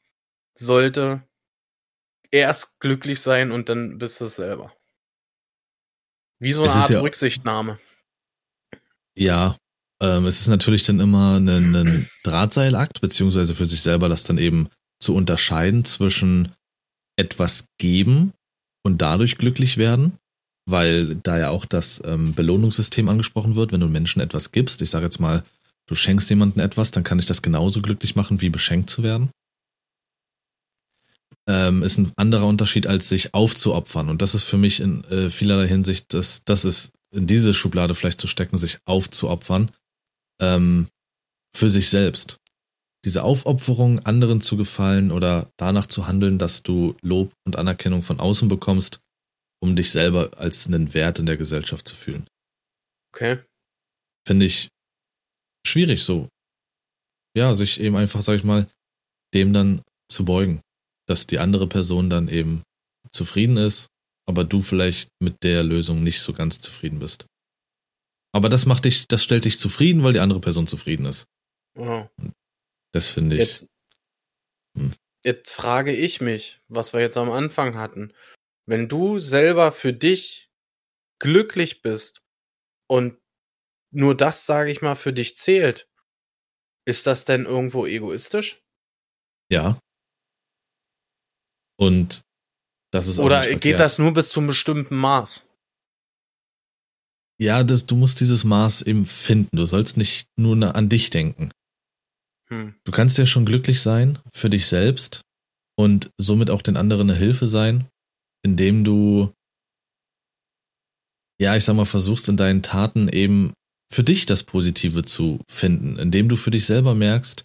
sollte erst glücklich sein und dann bist du es selber. Wie so eine Es Art ja- Rücksichtnahme. Ja, ähm, es ist natürlich dann immer ein, ein Drahtseilakt, beziehungsweise für sich selber das dann eben zu unterscheiden zwischen etwas geben und dadurch glücklich werden, weil da ja auch das ähm, Belohnungssystem angesprochen wird, wenn du Menschen etwas gibst. Ich sage jetzt mal, du schenkst jemandem etwas, dann kann ich das genauso glücklich machen, wie beschenkt zu werden. Ähm, ist ein anderer Unterschied, als sich aufzuopfern. Und das ist für mich in äh, vielerlei Hinsicht, das, das ist in diese Schublade vielleicht zu stecken, sich aufzuopfern, ähm, für sich selbst. Diese Aufopferung, anderen zu gefallen oder danach zu handeln, dass du Lob und Anerkennung von außen bekommst, um dich selber als einen Wert in der Gesellschaft zu fühlen. Okay. Finde ich schwierig so. Ja, sich eben einfach, sag ich mal, dem dann zu beugen. Dass die andere Person dann eben zufrieden ist, aber du vielleicht mit der Lösung nicht so ganz zufrieden bist. Aber das macht dich, das stellt dich zufrieden, weil die andere Person zufrieden ist. Ja. Das finde ich. Jetzt, Hm. jetzt frage ich mich, was wir jetzt am Anfang hatten. Wenn du selber für dich glücklich bist und nur das, sage ich mal, für dich zählt, ist das denn irgendwo egoistisch? Ja. Und das ist Oder geht das nur bis zum bestimmten Maß? Ja, das, du musst dieses Maß eben finden. Du sollst nicht nur an dich denken. Hm. Du kannst ja schon glücklich sein für dich selbst und somit auch den anderen eine Hilfe sein, indem du, ja, ich sag mal, versuchst in deinen Taten eben für dich das Positive zu finden, indem du für dich selber merkst,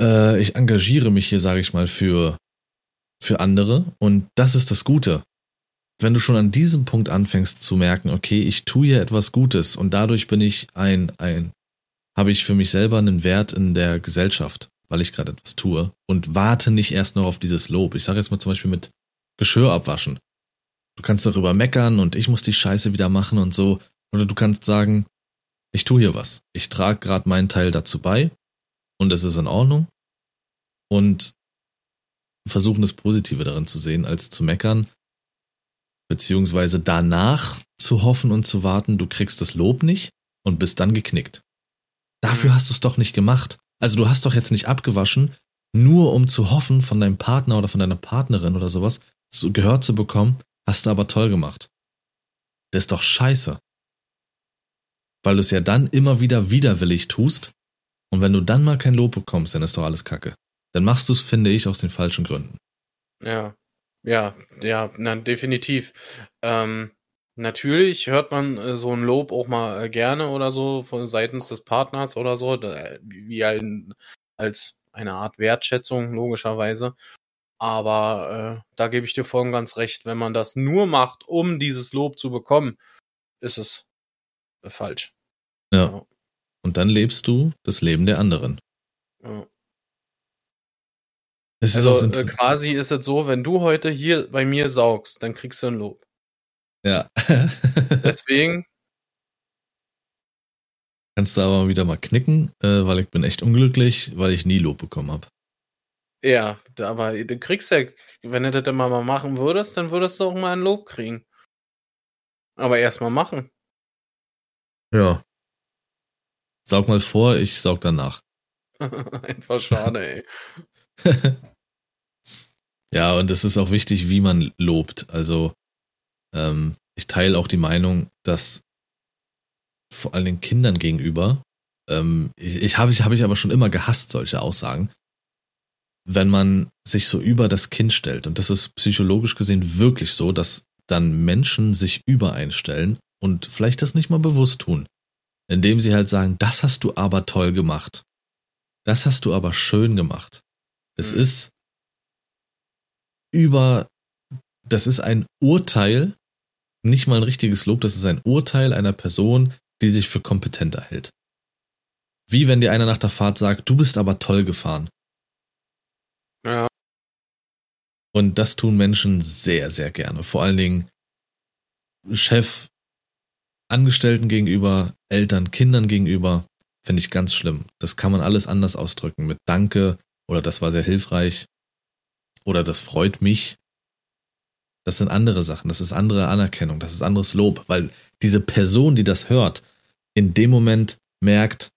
äh, ich engagiere mich hier, sage ich mal, für, für andere und das ist das Gute. Wenn du schon an diesem Punkt anfängst zu merken, okay, ich tue hier etwas Gutes und dadurch bin ich ein, ein habe ich für mich selber einen Wert in der Gesellschaft, weil ich gerade etwas tue und warte nicht erst noch auf dieses Lob. Ich sage jetzt mal zum Beispiel mit Geschirr abwaschen. Du kannst darüber meckern und ich muss die Scheiße wieder machen und so. Oder du kannst sagen, ich tue hier was. Ich trage gerade meinen Teil dazu bei und es ist in Ordnung. Und versuchen das Positive darin zu sehen, als zu meckern. Beziehungsweise danach zu hoffen und zu warten, du kriegst das Lob nicht und bist dann geknickt. Dafür mhm. hast du es doch nicht gemacht. Also du hast doch jetzt nicht abgewaschen, nur um zu hoffen, von deinem Partner oder von deiner Partnerin oder sowas so gehört zu bekommen, hast du aber toll gemacht. Das ist doch scheiße. Weil du es ja dann immer wieder widerwillig tust. Und wenn du dann mal kein Lob bekommst, dann ist doch alles Kacke. Dann machst du es, finde ich, aus den falschen Gründen. Ja, ja, ja, na, definitiv. Ähm, natürlich hört man äh, so ein Lob auch mal äh, gerne oder so von seitens des Partners oder so, da, wie ein, als eine Art Wertschätzung, logischerweise. Aber äh, da gebe ich dir voll und ganz recht. Wenn man das nur macht, um dieses Lob zu bekommen, ist es äh, falsch. Ja. ja. Und dann lebst du das Leben der anderen. Ja. Also äh, quasi ist es so, wenn du heute hier bei mir saugst, dann kriegst du ein Lob. Ja. Deswegen. Kannst du aber wieder mal knicken, äh, weil ich bin echt unglücklich, weil ich nie Lob bekommen habe. Ja, aber du kriegst ja, wenn du das immer mal machen würdest, dann würdest du auch mal ein Lob kriegen. Aber erstmal machen. Ja. Saug mal vor, ich saug danach. Einfach schade, ey. ja, und es ist auch wichtig, wie man lobt. Also, ähm, ich teile auch die Meinung, dass vor allen Dingen Kindern gegenüber, ähm, ich, ich habe ich, hab ich aber schon immer gehasst, solche Aussagen, wenn man sich so über das Kind stellt. Und das ist psychologisch gesehen wirklich so, dass dann Menschen sich übereinstellen und vielleicht das nicht mal bewusst tun. Indem sie halt sagen, das hast du aber toll gemacht. Das hast du aber schön gemacht. Es mhm. ist über, das ist ein Urteil, nicht mal ein richtiges Lob, das ist ein Urteil einer Person, die sich für kompetenter hält. Wie wenn dir einer nach der Fahrt sagt, du bist aber toll gefahren. Ja. Und das tun Menschen sehr, sehr gerne. Vor allen Dingen Chef, Angestellten gegenüber, Eltern, Kindern gegenüber, finde ich ganz schlimm. Das kann man alles anders ausdrücken. Mit Danke oder das war sehr hilfreich oder das freut mich. Das sind andere Sachen. Das ist andere Anerkennung. Das ist anderes Lob, weil diese Person, die das hört, in dem Moment merkt,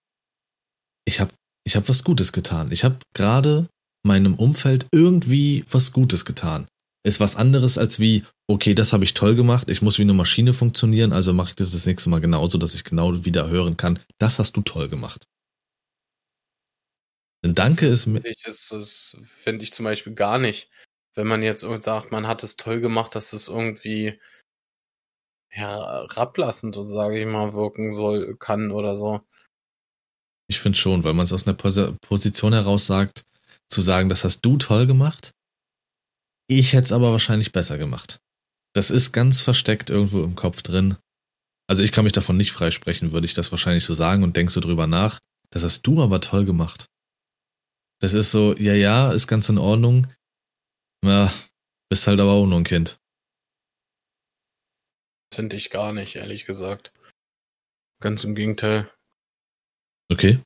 ich habe ich hab was Gutes getan. Ich habe gerade meinem Umfeld irgendwie was Gutes getan. Ist was anderes als wie, okay, das habe ich toll gemacht, ich muss wie eine Maschine funktionieren, also mache ich das das nächste Mal genauso, dass ich genau wieder hören kann, das hast du toll gemacht. Denn Danke das ist mir. Das, das finde ich zum Beispiel gar nicht. Wenn man jetzt sagt, man hat es toll gemacht, dass es irgendwie herablassend, sage ich mal, wirken soll, kann oder so. Ich finde schon, weil man es aus einer Position heraus sagt, zu sagen, das hast du toll gemacht. Ich hätte es aber wahrscheinlich besser gemacht. Das ist ganz versteckt irgendwo im Kopf drin. Also ich kann mich davon nicht freisprechen, würde ich das wahrscheinlich so sagen und denkst du drüber nach. Das hast du aber toll gemacht. Das ist so, ja, ja, ist ganz in Ordnung. Ja, bist halt aber auch nur ein Kind. Finde ich gar nicht, ehrlich gesagt. Ganz im Gegenteil. Okay.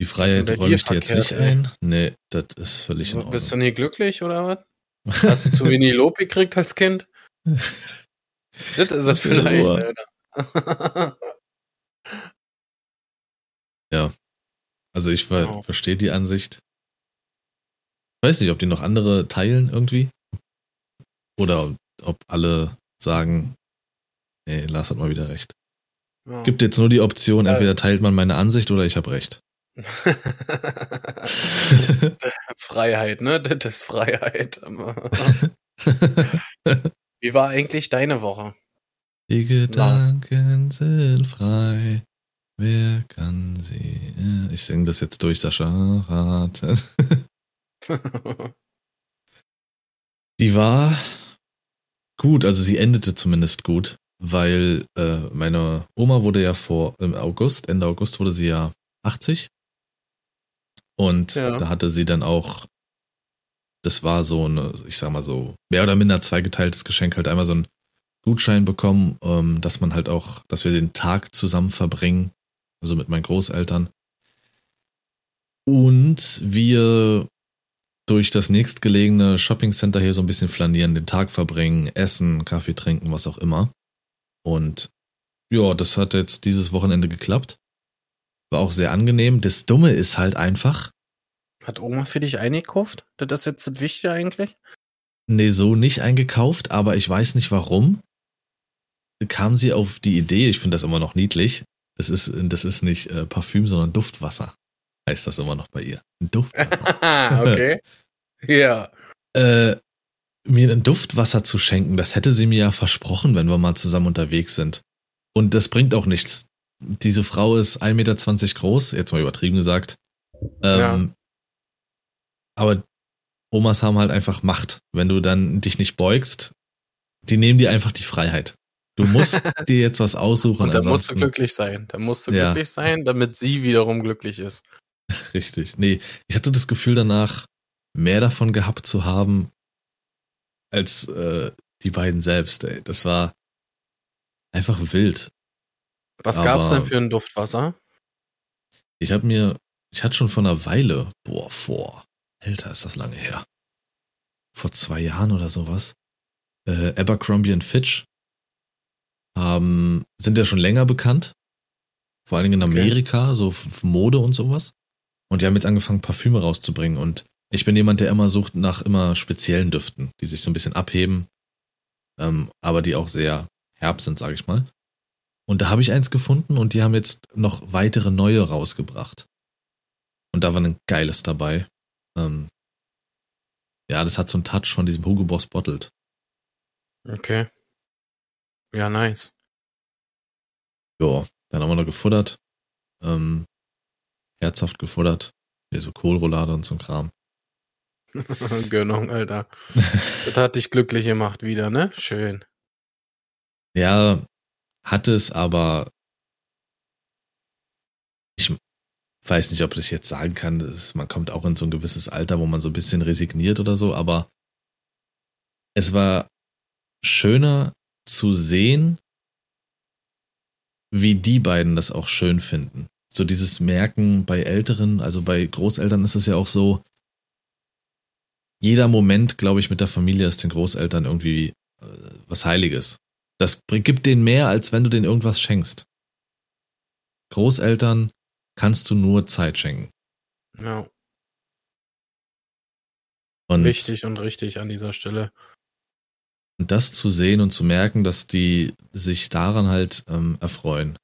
Die Freiheit räume ich dir jetzt nicht ein. Nee, das ist völlig in Ordnung. Bist du nie glücklich oder was? Hast du zu wenig Lob gekriegt als Kind? das ist es vielleicht, Alter. ja. Also ich ver oh. verstehe die Ansicht. Ich weiß nicht, ob die noch andere teilen irgendwie. Oder ob alle sagen, nee, Lars hat mal wieder recht. Ja. Gibt jetzt nur die Option, entweder teilt man meine Ansicht oder ich habe recht. Freiheit, ne? Das ist Freiheit. Wie war eigentlich deine Woche? Die Gedanken Lars. sind frei. Wer kann sie? Ich singe das jetzt durch, Sascha. Raten. Die war gut, also sie endete zumindest gut, weil äh, meine Oma wurde ja vor im August, Ende August wurde sie ja 80. Und ja. da hatte sie dann auch das war so eine, ich sag mal so, mehr oder minder zweigeteiltes Geschenk, halt einmal so ein Gutschein bekommen, ähm, dass man halt auch, dass wir den Tag zusammen verbringen, also mit meinen Großeltern. Und wir durch das nächstgelegene Shoppingcenter hier so ein bisschen flanieren, den Tag verbringen, essen, Kaffee trinken, was auch immer. Und ja, das hat jetzt dieses Wochenende geklappt. War auch sehr angenehm. Das Dumme ist halt einfach. Hat Oma für dich eingekauft? Das ist jetzt das Wichtige eigentlich? Nee, so nicht eingekauft, aber ich weiß nicht warum. Kam sie auf die Idee, ich finde das immer noch niedlich. Das ist, das ist nicht äh, Parfüm, sondern Duftwasser. Heißt das immer noch bei ihr. Ein Duftwasser. okay. ja. Äh, mir ein Duftwasser zu schenken, das hätte sie mir ja versprochen, wenn wir mal zusammen unterwegs sind. Und das bringt auch nichts. Diese Frau ist 1,20 Meter groß, jetzt mal übertrieben gesagt. Ähm, ja. Aber Omas haben halt einfach Macht. Wenn du dann dich nicht beugst, die nehmen dir einfach die Freiheit. Du musst dir jetzt was aussuchen. Und da musst du glücklich sein. Da musst du ja. glücklich sein, damit sie wiederum glücklich ist. Richtig. Nee, ich hatte das Gefühl danach, mehr davon gehabt zu haben, als äh, die beiden selbst, ey. Das war einfach wild. Was Aber gab's denn für ein Duftwasser? Ich habe mir, ich hatte schon vor einer Weile, boah, vor, älter ist das lange her. Vor zwei Jahren oder sowas. Äh, Abercrombie und Fitch haben, sind ja schon länger bekannt. Vor allen Dingen in Amerika, okay. so Mode und sowas. Und die haben jetzt angefangen, Parfüme rauszubringen. Und ich bin jemand, der immer sucht nach immer speziellen Düften, die sich so ein bisschen abheben, ähm, aber die auch sehr herb sind, sage ich mal. Und da habe ich eins gefunden und die haben jetzt noch weitere neue rausgebracht. Und da war ein geiles dabei. Ähm, ja, das hat so einen Touch von diesem Hugo Boss Bottled. Okay. Ja, nice. Ja, dann haben wir noch gefuttert. Ähm, herzhaft gefuttert. Hier so Kohlroulade und so ein Kram. Gönnung, Alter. das hat dich glücklich gemacht wieder, ne? Schön. Ja, hat es, aber ich weiß nicht, ob ich jetzt sagen kann, dass man kommt auch in so ein gewisses Alter, wo man so ein bisschen resigniert oder so, aber es war schöner zu sehen, wie die beiden das auch schön finden. So dieses Merken bei Älteren, also bei Großeltern ist es ja auch so, jeder Moment, glaube ich, mit der Familie ist den Großeltern irgendwie äh, was Heiliges. Das gibt denen mehr, als wenn du denen irgendwas schenkst. Großeltern kannst du nur Zeit schenken. Ja. Und Wichtig und richtig an dieser Stelle. Und das zu sehen und zu merken, dass die sich daran halt ähm, erfreuen,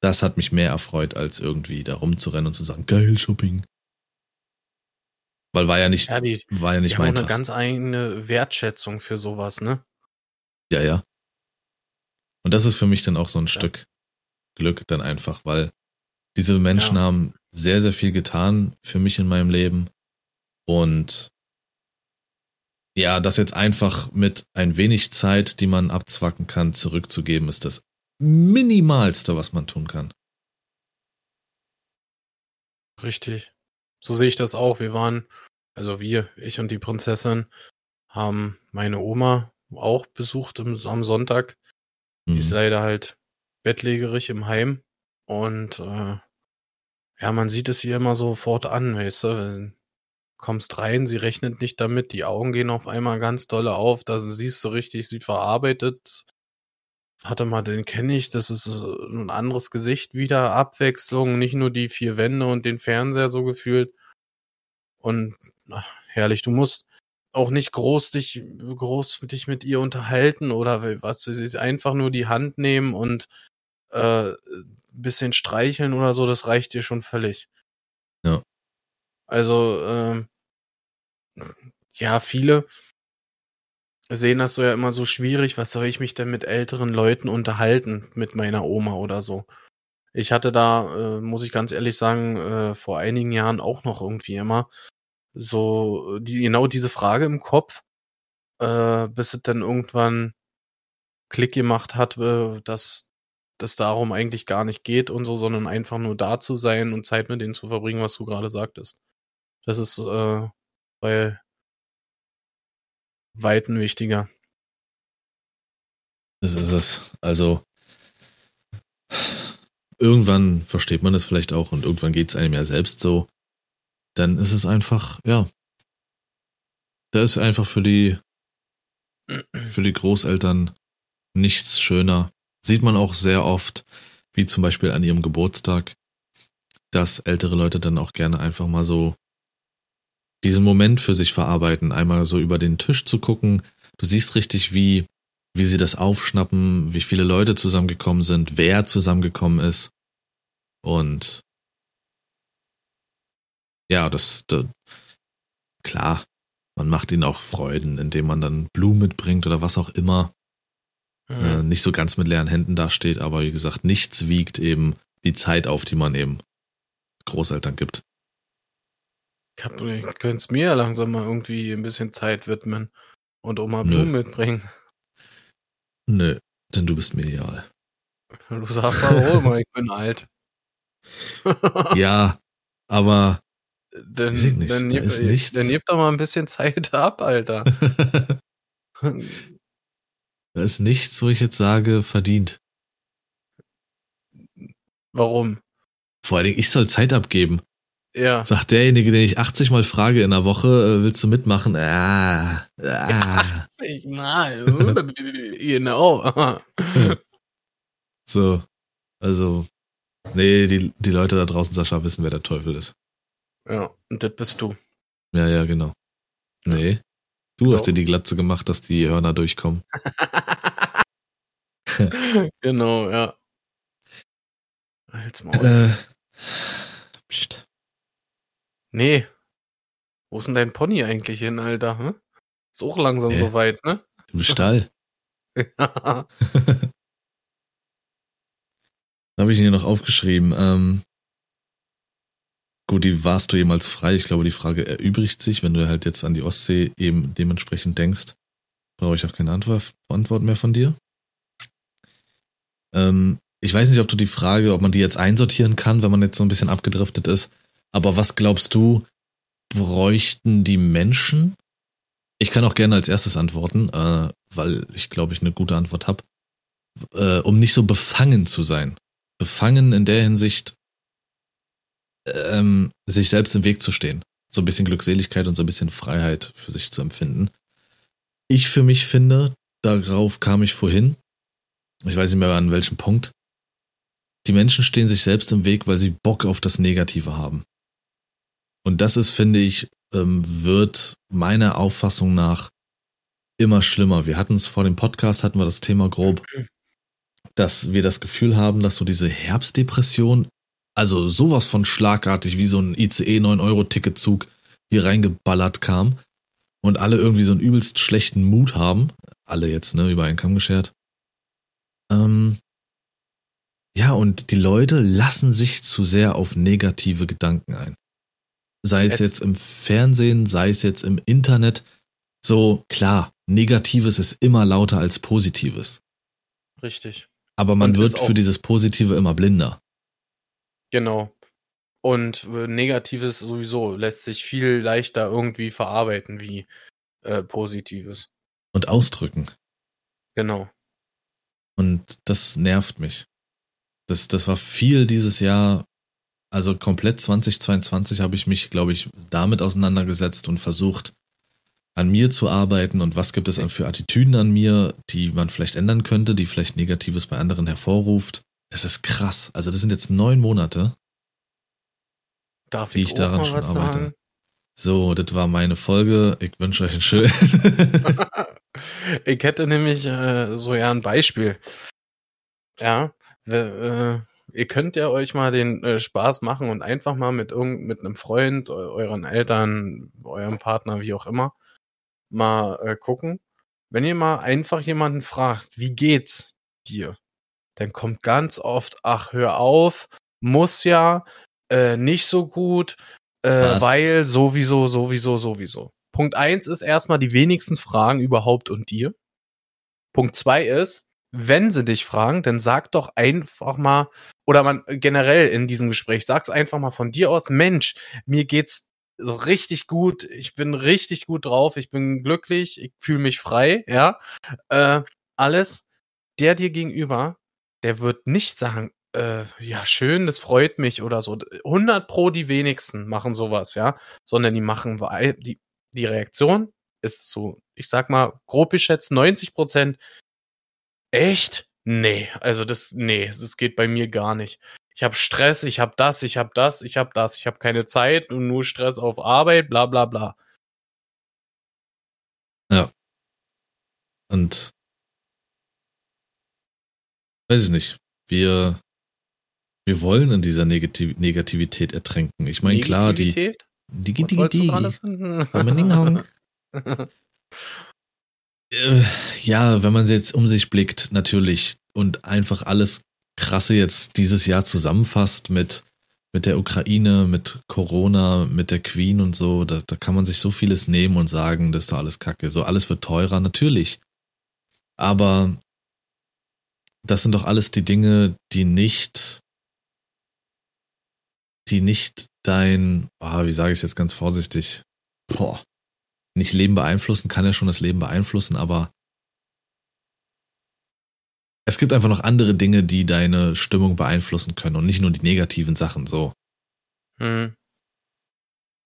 das hat mich mehr erfreut, als irgendwie da rumzurennen und zu sagen, geil, Shopping. Weil war ja nicht, ja, die, war ja nicht die mein haben eine ganz eigene Wertschätzung für sowas, ne? Ja, ja. Und das ist für mich dann auch so ein ja. Stück Glück dann einfach, weil diese Menschen ja. haben sehr, sehr viel getan für mich in meinem Leben. Und ja, das jetzt einfach mit ein wenig Zeit, die man abzwacken kann, zurückzugeben, ist das Minimalste, was man tun kann. Richtig. So sehe ich das auch. Wir waren, also wir, ich und die Prinzessin, haben meine Oma auch besucht im, am Sonntag. Die ist mhm. leider halt bettlägerig im Heim. Und äh, ja, man sieht es ihr immer sofort an, weißt du, kommst rein, sie rechnet nicht damit, die Augen gehen auf einmal ganz dolle auf, da siehst du richtig, sie verarbeitet. Warte mal, den kenne ich, das ist ein anderes Gesicht wieder, Abwechslung, nicht nur die vier Wände und den Fernseher so gefühlt. Und ach, herrlich, du musst auch nicht groß dich, groß dich mit ihr unterhalten oder was, sie ist einfach nur die Hand nehmen und äh, bisschen streicheln oder so, das reicht dir schon völlig. Also, ähm, ja, viele sehen das so ja immer so schwierig, was soll ich mich denn mit älteren Leuten unterhalten, mit meiner Oma oder so. Ich hatte da, äh, muss ich ganz ehrlich sagen, äh, vor einigen Jahren auch noch irgendwie immer so die, genau diese Frage im Kopf, äh, bis es dann irgendwann Klick gemacht hat, äh, dass das darum eigentlich gar nicht geht und so, sondern einfach nur da zu sein und Zeit mit denen zu verbringen, was du gerade sagtest. Das ist, äh, weil Weiten wichtiger. Das ist es. Also irgendwann versteht man es vielleicht auch und irgendwann geht es einem ja selbst so. Dann ist es einfach, ja. Da ist einfach für die für die Großeltern nichts schöner. Sieht man auch sehr oft, wie zum Beispiel an ihrem Geburtstag, dass ältere Leute dann auch gerne einfach mal so diesen Moment für sich verarbeiten, einmal so über den Tisch zu gucken. Du siehst richtig, wie, wie sie das aufschnappen, wie viele Leute zusammengekommen sind, wer zusammengekommen ist. Und ja, das, das klar, man macht ihnen auch Freuden, indem man dann Blumen mitbringt oder was auch immer. Mhm. Äh, nicht so ganz mit leeren Händen dasteht, aber wie gesagt, nichts wiegt eben die Zeit auf, die man eben Großeltern gibt. Ich, ich könnte es mir langsam mal irgendwie ein bisschen Zeit widmen und Oma Blumen Nö. mitbringen. Nö, denn du bist mir egal. Du sagst aber immer, ich bin alt. ja, aber dann, nicht, dann, da ist nichts. dann doch mal ein bisschen Zeit ab, Alter. da ist nichts, wo ich jetzt sage, verdient. Warum? Vor allen Dingen, ich soll Zeit abgeben. Ja. Sagt derjenige, den ich 80 Mal frage in der Woche, äh, willst du mitmachen? Ah, ah. 80 Mal, genau. so, also, nee, die, die Leute da draußen, Sascha, wissen, wer der Teufel ist. Ja, und das bist du. Ja, ja, genau. Nee, du genau. hast dir die Glatze gemacht, dass die Hörner durchkommen. genau, ja. Halt's mal. Äh, pst. Nee. Wo ist denn dein Pony eigentlich hin, Alter? Hm? Ist auch langsam äh, so weit, ne? Im Stall. ja. Habe ich ihn hier noch aufgeschrieben. Ähm, gut, die warst du jemals frei. Ich glaube, die Frage erübrigt sich, wenn du halt jetzt an die Ostsee eben dementsprechend denkst. Brauche ich auch keine Antwort, Antwort mehr von dir. Ähm, ich weiß nicht, ob du die Frage, ob man die jetzt einsortieren kann, wenn man jetzt so ein bisschen abgedriftet ist. Aber was glaubst du, bräuchten die Menschen? Ich kann auch gerne als erstes antworten, äh, weil ich glaube, ich eine gute Antwort habe. Äh, um nicht so befangen zu sein. Befangen in der Hinsicht, ähm, sich selbst im Weg zu stehen. So ein bisschen Glückseligkeit und so ein bisschen Freiheit für sich zu empfinden. Ich für mich finde, darauf kam ich vorhin, ich weiß nicht mehr an welchem Punkt, die Menschen stehen sich selbst im Weg, weil sie Bock auf das Negative haben. Und das ist, finde ich, ähm, wird meiner Auffassung nach immer schlimmer. Wir hatten es vor dem Podcast, hatten wir das Thema grob, dass wir das Gefühl haben, dass so diese Herbstdepression, also sowas von schlagartig wie so ein ICE 9-Euro-Ticketzug hier reingeballert kam und alle irgendwie so einen übelst schlechten Mut haben. Alle jetzt, ne, über einen Kamm geschert. Ähm, ja, und die Leute lassen sich zu sehr auf negative Gedanken ein. Sei es jetzt im Fernsehen, sei es jetzt im Internet. So, klar, Negatives ist immer lauter als Positives. Richtig. Aber man und wird für dieses Positive immer blinder. Genau. Und äh, Negatives sowieso lässt sich viel leichter irgendwie verarbeiten wie äh, Positives. Und ausdrücken. Genau. Und das nervt mich. Das, das war viel dieses Jahr, also komplett 2022 habe ich mich, glaube ich, damit auseinandergesetzt und versucht, an mir zu arbeiten und was gibt es für Attitüden an mir, die man vielleicht ändern könnte, die vielleicht Negatives bei anderen hervorruft. Das ist krass. Also das sind jetzt neun Monate, Darf wie ich, ich daran schon arbeite. Sagen? So, das war meine Folge. Ich wünsche euch einen schönen. ich hätte nämlich äh, so ja ein Beispiel. Ja, äh, ihr könnt ja euch mal den äh, Spaß machen und einfach mal mit irgend mit einem Freund, euren Eltern, eurem Partner, wie auch immer, mal äh, gucken. Wenn ihr mal einfach jemanden fragt, wie geht's dir? Dann kommt ganz oft, ach, hör auf, muss ja, äh, nicht so gut, äh, weil sowieso, sowieso, sowieso. Punkt eins ist erstmal die wenigsten Fragen überhaupt und dir. Punkt zwei ist, wenn sie dich fragen, dann sag doch einfach mal, oder man generell in diesem Gespräch, sag's einfach mal von dir aus, Mensch, mir geht's so richtig gut, ich bin richtig gut drauf, ich bin glücklich, ich fühle mich frei, ja, äh, alles. Der dir gegenüber, der wird nicht sagen, äh, ja, schön, das freut mich oder so. 100 pro die wenigsten machen sowas, ja, sondern die machen, die, die Reaktion ist so, ich sag mal, grob geschätzt 90 Prozent. Echt? Nee, also das, nee, das geht bei mir gar nicht. Ich habe Stress, ich habe das, ich habe das, ich habe das, ich habe keine Zeit und nur Stress auf Arbeit, bla bla bla. Ja. Und weiß ich nicht. Wir wir wollen in dieser Negativ Negativität ertränken. Ich meine, klar, die. Die, die, die, die. Ja, wenn man jetzt um sich blickt, natürlich, und einfach alles krasse jetzt dieses Jahr zusammenfasst mit, mit der Ukraine, mit Corona, mit der Queen und so, da, da kann man sich so vieles nehmen und sagen, das ist doch alles Kacke. So, alles wird teurer, natürlich. Aber das sind doch alles die Dinge, die nicht die nicht dein, oh, wie sage ich es jetzt ganz vorsichtig, boah, nicht Leben beeinflussen, kann ja schon das Leben beeinflussen, aber es gibt einfach noch andere Dinge, die deine Stimmung beeinflussen können und nicht nur die negativen Sachen so. Hm.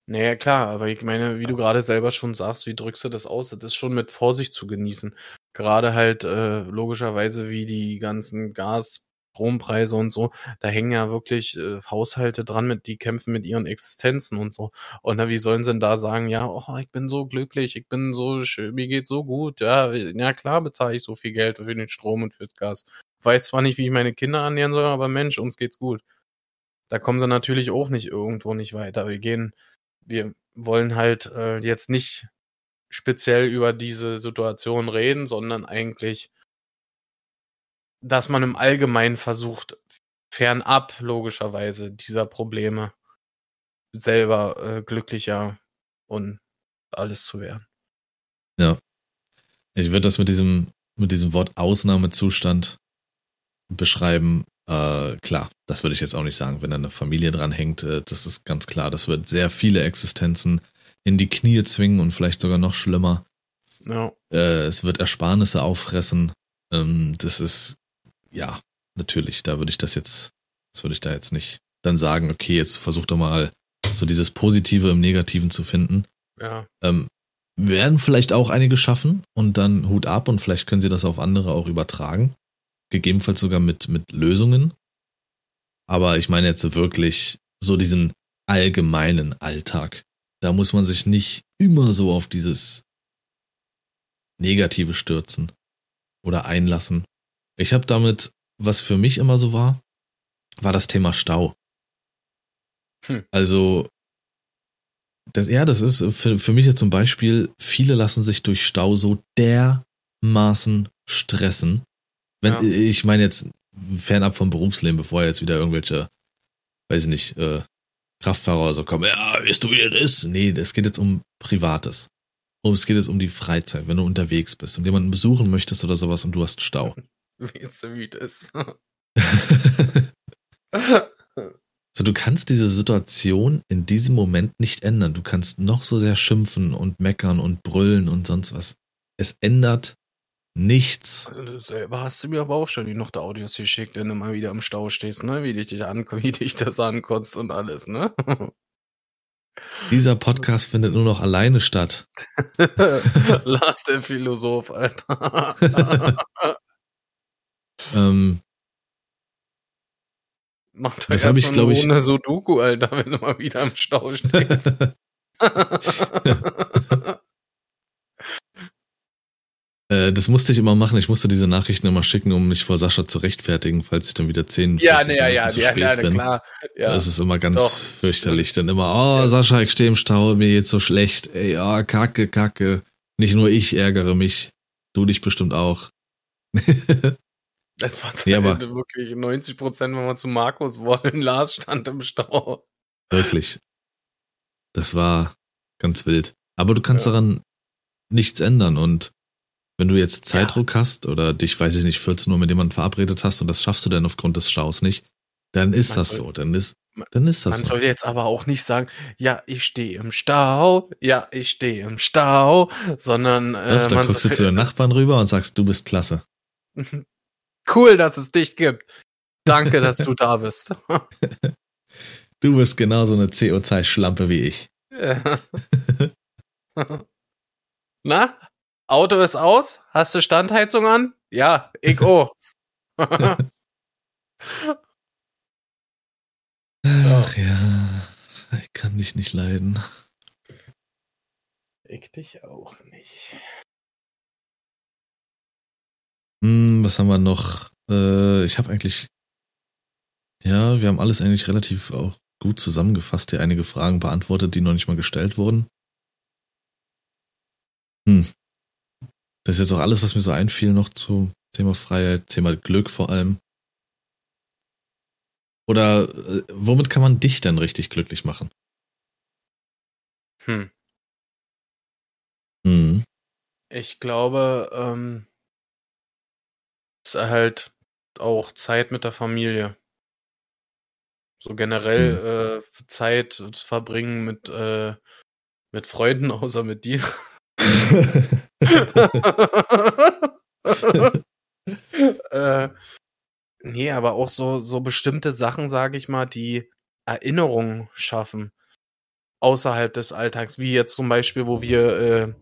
Naja, klar, aber ich meine, wie du gerade selber schon sagst, wie drückst du das aus? Das ist schon mit Vorsicht zu genießen. Gerade halt äh, logischerweise wie die ganzen Gas, Strompreise und so, da hängen ja wirklich äh, Haushalte dran, mit die kämpfen mit ihren Existenzen und so. Und na, wie sollen sie denn da sagen, ja, oh, ich bin so glücklich, ich bin so schön, mir geht's so gut, ja, ja klar bezahle ich so viel Geld für den Strom und für das Gas. weiß zwar nicht, wie ich meine Kinder ernähren soll, aber Mensch, uns geht's gut. Da kommen sie natürlich auch nicht irgendwo nicht weiter. Wir gehen, wir wollen halt äh, jetzt nicht speziell über diese Situation reden, sondern eigentlich dass man im Allgemeinen versucht, fernab logischerweise dieser Probleme selber äh, glücklicher und alles zu werden. Ja. Ich würde das mit diesem, mit diesem Wort Ausnahmezustand beschreiben. Äh, klar, das würde ich jetzt auch nicht sagen, wenn da eine Familie dran hängt. Äh, das ist ganz klar. Das wird sehr viele Existenzen in die Knie zwingen und vielleicht sogar noch schlimmer. Ja. Äh, es wird Ersparnisse auffressen. Ähm, das ist ja, natürlich, da würde ich das jetzt, das würde ich da jetzt nicht dann sagen, okay, jetzt versuch doch mal so dieses Positive im Negativen zu finden. Ja. Ähm, werden vielleicht auch einige schaffen und dann Hut ab und vielleicht können sie das auf andere auch übertragen. Gegebenenfalls sogar mit, mit Lösungen. Aber ich meine jetzt wirklich so diesen allgemeinen Alltag. Da muss man sich nicht immer so auf dieses Negative stürzen oder einlassen. Ich habe damit, was für mich immer so war, war das Thema Stau. Hm. Also, das, ja, das ist für, für mich jetzt zum Beispiel, viele lassen sich durch Stau so dermaßen stressen. Wenn, ja. ich meine jetzt fernab vom Berufsleben, bevor jetzt wieder irgendwelche, weiß ich nicht, äh, Kraftfahrer oder so kommen, ja, weißt du, wie das ist? Nee, es geht jetzt um Privates. Und es geht jetzt um die Freizeit, wenn du unterwegs bist und jemanden besuchen möchtest oder sowas und du hast Stau. wie es so wie ist. so, du kannst diese Situation in diesem Moment nicht ändern. Du kannst noch so sehr schimpfen und meckern und brüllen und sonst was. Es ändert nichts. Selber hast du mir aber auch schon die noch der Audios geschickt, wenn du mal wieder im Stau stehst, ne? Wie dich, dich an, wie dich das ankotzt und alles, ne? Dieser Podcast findet nur noch alleine statt. Lars der Philosoph, Alter. Ähm, Mach das habe ich, glaube ich, ohne Sudoku, Alter, wenn du mal wieder im Stau stehst. äh, das musste ich immer machen. Ich musste diese Nachrichten immer schicken, um mich vor Sascha zu rechtfertigen, falls ich dann wieder zehn ja, nee, ja, ja, zu ja, spät ja, bin. klar. Ja, das ist immer ganz doch. fürchterlich. Dann immer, oh. Sascha, ich stehe im Stau, mir geht's so schlecht. Ey, oh, kacke, kacke. Nicht nur ich ärgere mich, du dich bestimmt auch. Das war ja, aber wirklich 90 Prozent, wenn wir zu Markus wollen. Lars stand im Stau. Wirklich. Das war ganz wild. Aber du kannst ja. daran nichts ändern und wenn du jetzt Zeitdruck ja. hast oder dich, weiß ich nicht, 14 Uhr mit jemandem verabredet hast und das schaffst du dann aufgrund des Staus nicht, dann ist man das soll, so. Dann ist. dann ist das Man so. soll jetzt aber auch nicht sagen, ja, ich stehe im Stau, ja, ich stehe im Stau, sondern äh, dann man guckst du zu den Nachbarn rüber und sagst, du bist klasse. cool, dass es dich gibt. Danke, dass du da bist. Du bist genauso eine CO2-Schlampe wie ich. Na, Auto ist aus? Hast du Standheizung an? Ja, ich auch. Ach ja, ich kann dich nicht leiden. ich dich auch nicht. Hm, was haben wir noch? Äh, ich habe eigentlich, ja, wir haben alles eigentlich relativ auch gut zusammengefasst, hier einige Fragen beantwortet, die noch nicht mal gestellt wurden. Hm. Das ist jetzt auch alles, was mir so einfiel noch zum Thema Freiheit, Thema Glück vor allem. Oder äh, womit kann man dich denn richtig glücklich machen? Hm. Hm. Ich glaube, ähm, ist halt auch Zeit mit der Familie. So generell äh, Zeit zu verbringen mit, äh, mit Freunden, außer mit dir. äh, nee, aber auch so, so bestimmte Sachen, sage ich mal, die Erinnerungen schaffen. Außerhalb des Alltags, wie jetzt zum Beispiel, wo wir, äh,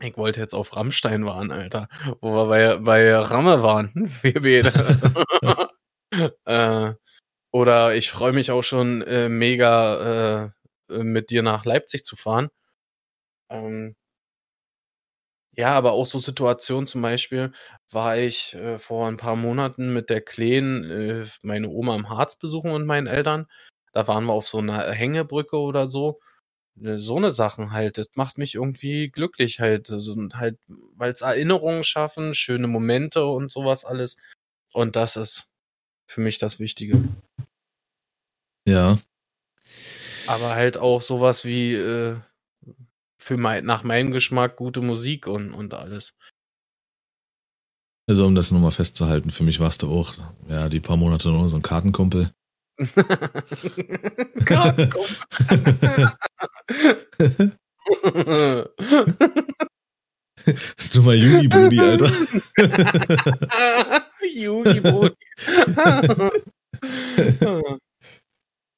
ich wollte jetzt auf Rammstein waren, Alter, wo wir bei, bei Ramme waren, wir beide. äh, oder ich freue mich auch schon äh, mega, äh, mit dir nach Leipzig zu fahren. Ähm, ja, aber auch so Situationen zum Beispiel war ich äh, vor ein paar Monaten mit der Kleen äh, meine Oma im Harz besuchen und meinen Eltern. Da waren wir auf so einer Hängebrücke oder so. Äh, So eine Sachen halt, das macht mich irgendwie glücklich halt. Also, und halt, weil es Erinnerungen schaffen, schöne Momente und sowas alles. Und das ist für mich das Wichtige. ja, Aber halt auch sowas wie äh, für mein, nach meinem Geschmack gute Musik und, und alles. also um das nur mal festzuhalten, für mich warst du auch, ja, die paar Monate nur so ein Kartenkumpel. Das ist nur mal Juni-Brudi, Alter. Juni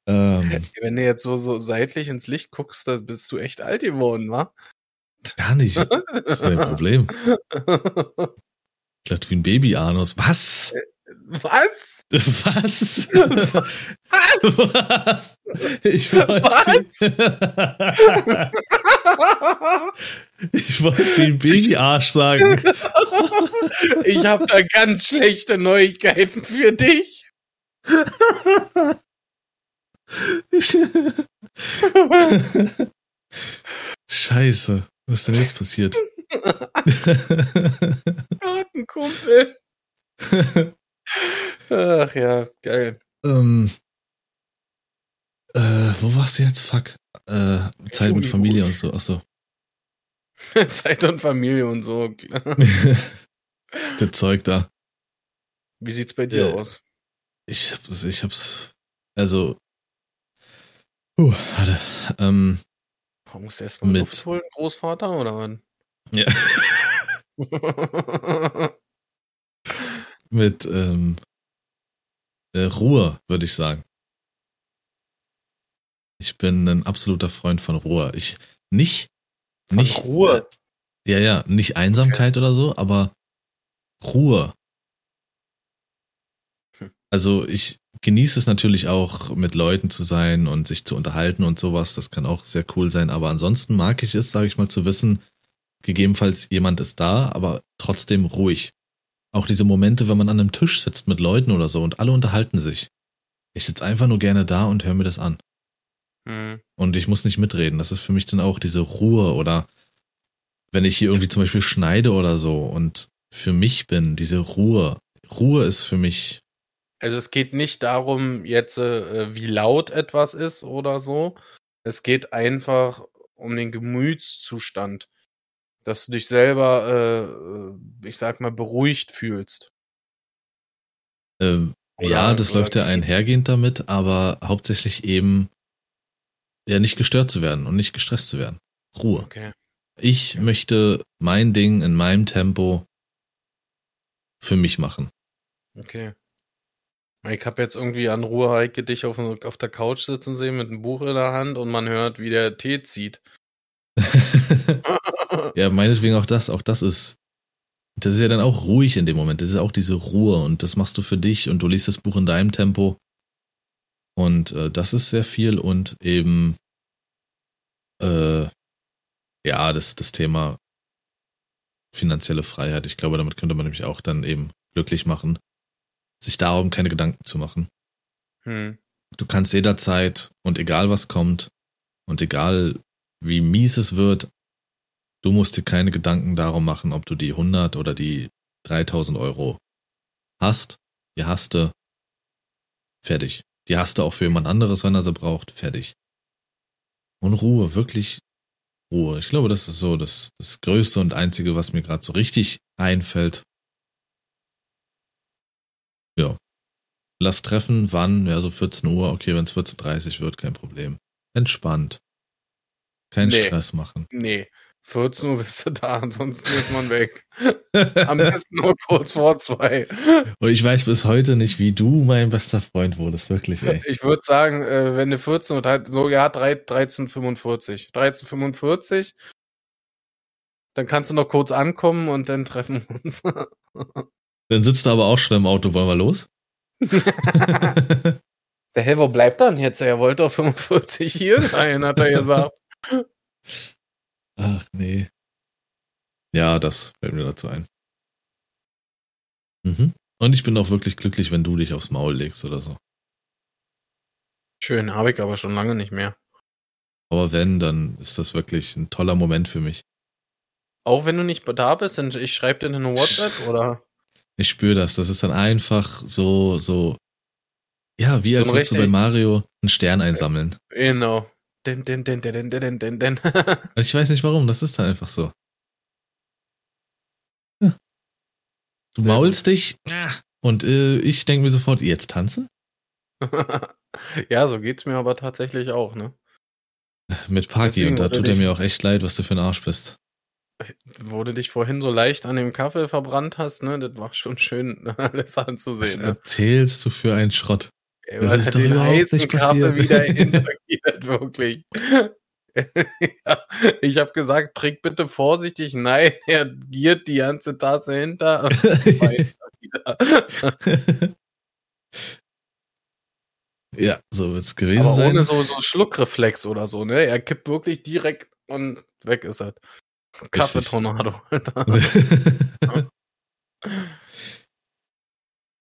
ähm, Wenn du jetzt so, so seitlich ins Licht guckst, da bist du echt alt geworden, wa? gar nicht. Das ist dein Problem. Glatt wie ein Baby-Anus. Was? Was? Was? Was? Ich wollte. ich wollte wie ein Babyarsch sagen. Ich habe da ganz schlechte Neuigkeiten für dich. Scheiße. Was ist denn jetzt passiert? Kartenkumpel. Ach ja, geil. ähm, äh, wo warst du jetzt? Fuck. Äh, Zeit mit Familie und so. Achso. Zeit und Familie und so. das Zeug da. Wie sieht's bei dir Äh, aus? Ich hab's, ich hab's, also, uh, warte, ähm, Oh, musst du erst mal mit- holen, Großvater, oder was? ja, mit, ähm, äh, Ruhe, würde ich sagen. Ich bin ein absoluter Freund von Ruhe. Ich, nicht, Von nicht, Ruhe. Ja, ja, nicht Einsamkeit oder so, aber Ruhe. Hm. Also ich genieße es natürlich auch, mit Leuten zu sein und sich zu unterhalten und sowas. Das kann auch sehr cool sein. Aber ansonsten mag ich es, sage ich mal, zu wissen, gegebenenfalls jemand ist da, aber trotzdem ruhig. Auch diese Momente, wenn man an einem Tisch sitzt mit Leuten oder so und alle unterhalten sich. Ich sitze einfach nur gerne da und höre mir das an. Hm. Und ich muss nicht mitreden. Das ist für mich dann auch diese Ruhe oder wenn ich hier irgendwie zum Beispiel schneide oder so und für mich bin, diese Ruhe. Ruhe ist für mich, Also es geht nicht darum, jetzt äh, wie laut etwas ist oder so. Es geht einfach um den Gemütszustand, dass du dich selber, äh, ich sag mal, beruhigt fühlst. äh, Oder- ja, das läuft ja einhergehend damit, aber hauptsächlich eben ja nicht gestört zu werden und nicht gestresst zu werden. Ruhe. Okay. Ich möchte mein Ding in meinem Tempo für mich machen. Okay. Ich habe jetzt irgendwie an Ruhe Heike dich auf, auf der Couch sitzen sehen mit einem Buch in der Hand und man hört, wie der Tee zieht. ja, meinetwegen auch das, auch das ist, das ist ja dann auch ruhig in dem Moment. Das ist auch diese Ruhe und das machst du für dich und du liest das Buch in deinem Tempo. Und äh, das ist sehr viel und eben, äh, ja, das, das Thema finanzielle Freiheit. Ich glaube, damit könnte man nämlich auch dann eben glücklich machen, sich darum keine Gedanken zu machen. Hm. Du kannst jederzeit und egal was kommt und egal wie mies es wird, du musst dir keine Gedanken darum machen, ob du die 100 oder die 3000 Euro hast. Die hast du. Fertig. Die hast du auch für jemand anderes, wenn er sie braucht. Fertig. Und Ruhe, wirklich Ruhe. Ich glaube, das ist so das, das Größte und Einzige, was mir gerade so richtig einfällt. Ja. Lass treffen, wann? Ja, so 14 Uhr. Okay, wenn es 14.30 Uhr wird, kein Problem. Entspannt. Kein Nee. Stress machen. Nee. 14 Uhr bist du da, ansonsten ist man weg. Am besten nur kurz vor zwei. Und ich weiß bis heute nicht, wie du mein bester Freund wurdest, wirklich, ey. Ich würde sagen, äh, wenn du 14 Uhr, drei- so, ja, drei- 13.45. 13.45. Dann kannst du noch kurz ankommen und dann treffen wir uns. Dann sitzt du aber auch schon im Auto, wollen wir los? Der Hä, wo bleibt dann jetzt? Er wollte auf 45 hier sein, hat er gesagt. Ach nee. Ja, das fällt mir dazu ein. Mhm. Und ich bin auch wirklich glücklich, wenn du dich aufs Maul legst oder so. Schön, habe ich aber schon lange nicht mehr. Aber wenn, dann ist das wirklich ein toller Moment für mich. Auch wenn du nicht da bist, dann ich schreibe dir eine WhatsApp oder Ich spüre das. Das ist dann einfach so, so, ja, wie So als würdest du bei Mario einen Stern einsammeln. genau. Den, den, den, den, den, den, den, ich weiß nicht warum, das ist dann einfach so. Ja. Du Sehr maulst dich und äh, ich denke mir sofort, jetzt tanzen? ja, so geht's mir aber tatsächlich auch, ne? Mit Parky Deswegen und da tut er mir auch echt leid, was du für ein Arsch bist. Wo du dich vorhin so leicht an dem Kaffee verbrannt hast, ne? Das war schon schön, alles Was anzusehen, ne? erzählst du für einen Schrott? Das ist er doch den heißen Kaffee wieder interagiert, wirklich. ja, ich habe gesagt, trink bitte vorsichtig. Nein, er giert die ganze Tasse hinter ja, so wird's gewesen Aber sein. ohne so, so Schluckreflex oder so, ne? Er kippt wirklich direkt und weg ist er. Kaffeetornado. Alter.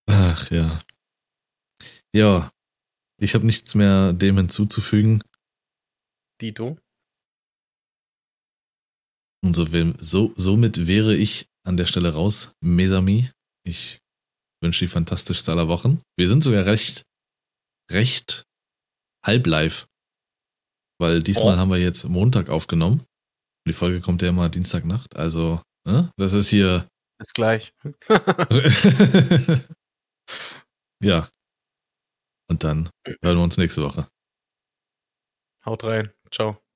Ach ja. Ja, ich habe nichts mehr dem hinzuzufügen. Dito. Und so, will- so, somit wäre ich an der Stelle raus. Mesami. Ich wünsche die fantastischste aller Wochen. Wir sind sogar recht, recht halb live. Weil diesmal Oh. haben wir jetzt Montag aufgenommen. Die Folge kommt ja immer Dienstagnacht. Also, ne? das ist hier. Bis gleich. ja. Und dann hören wir uns nächste Woche. Haut rein. Ciao.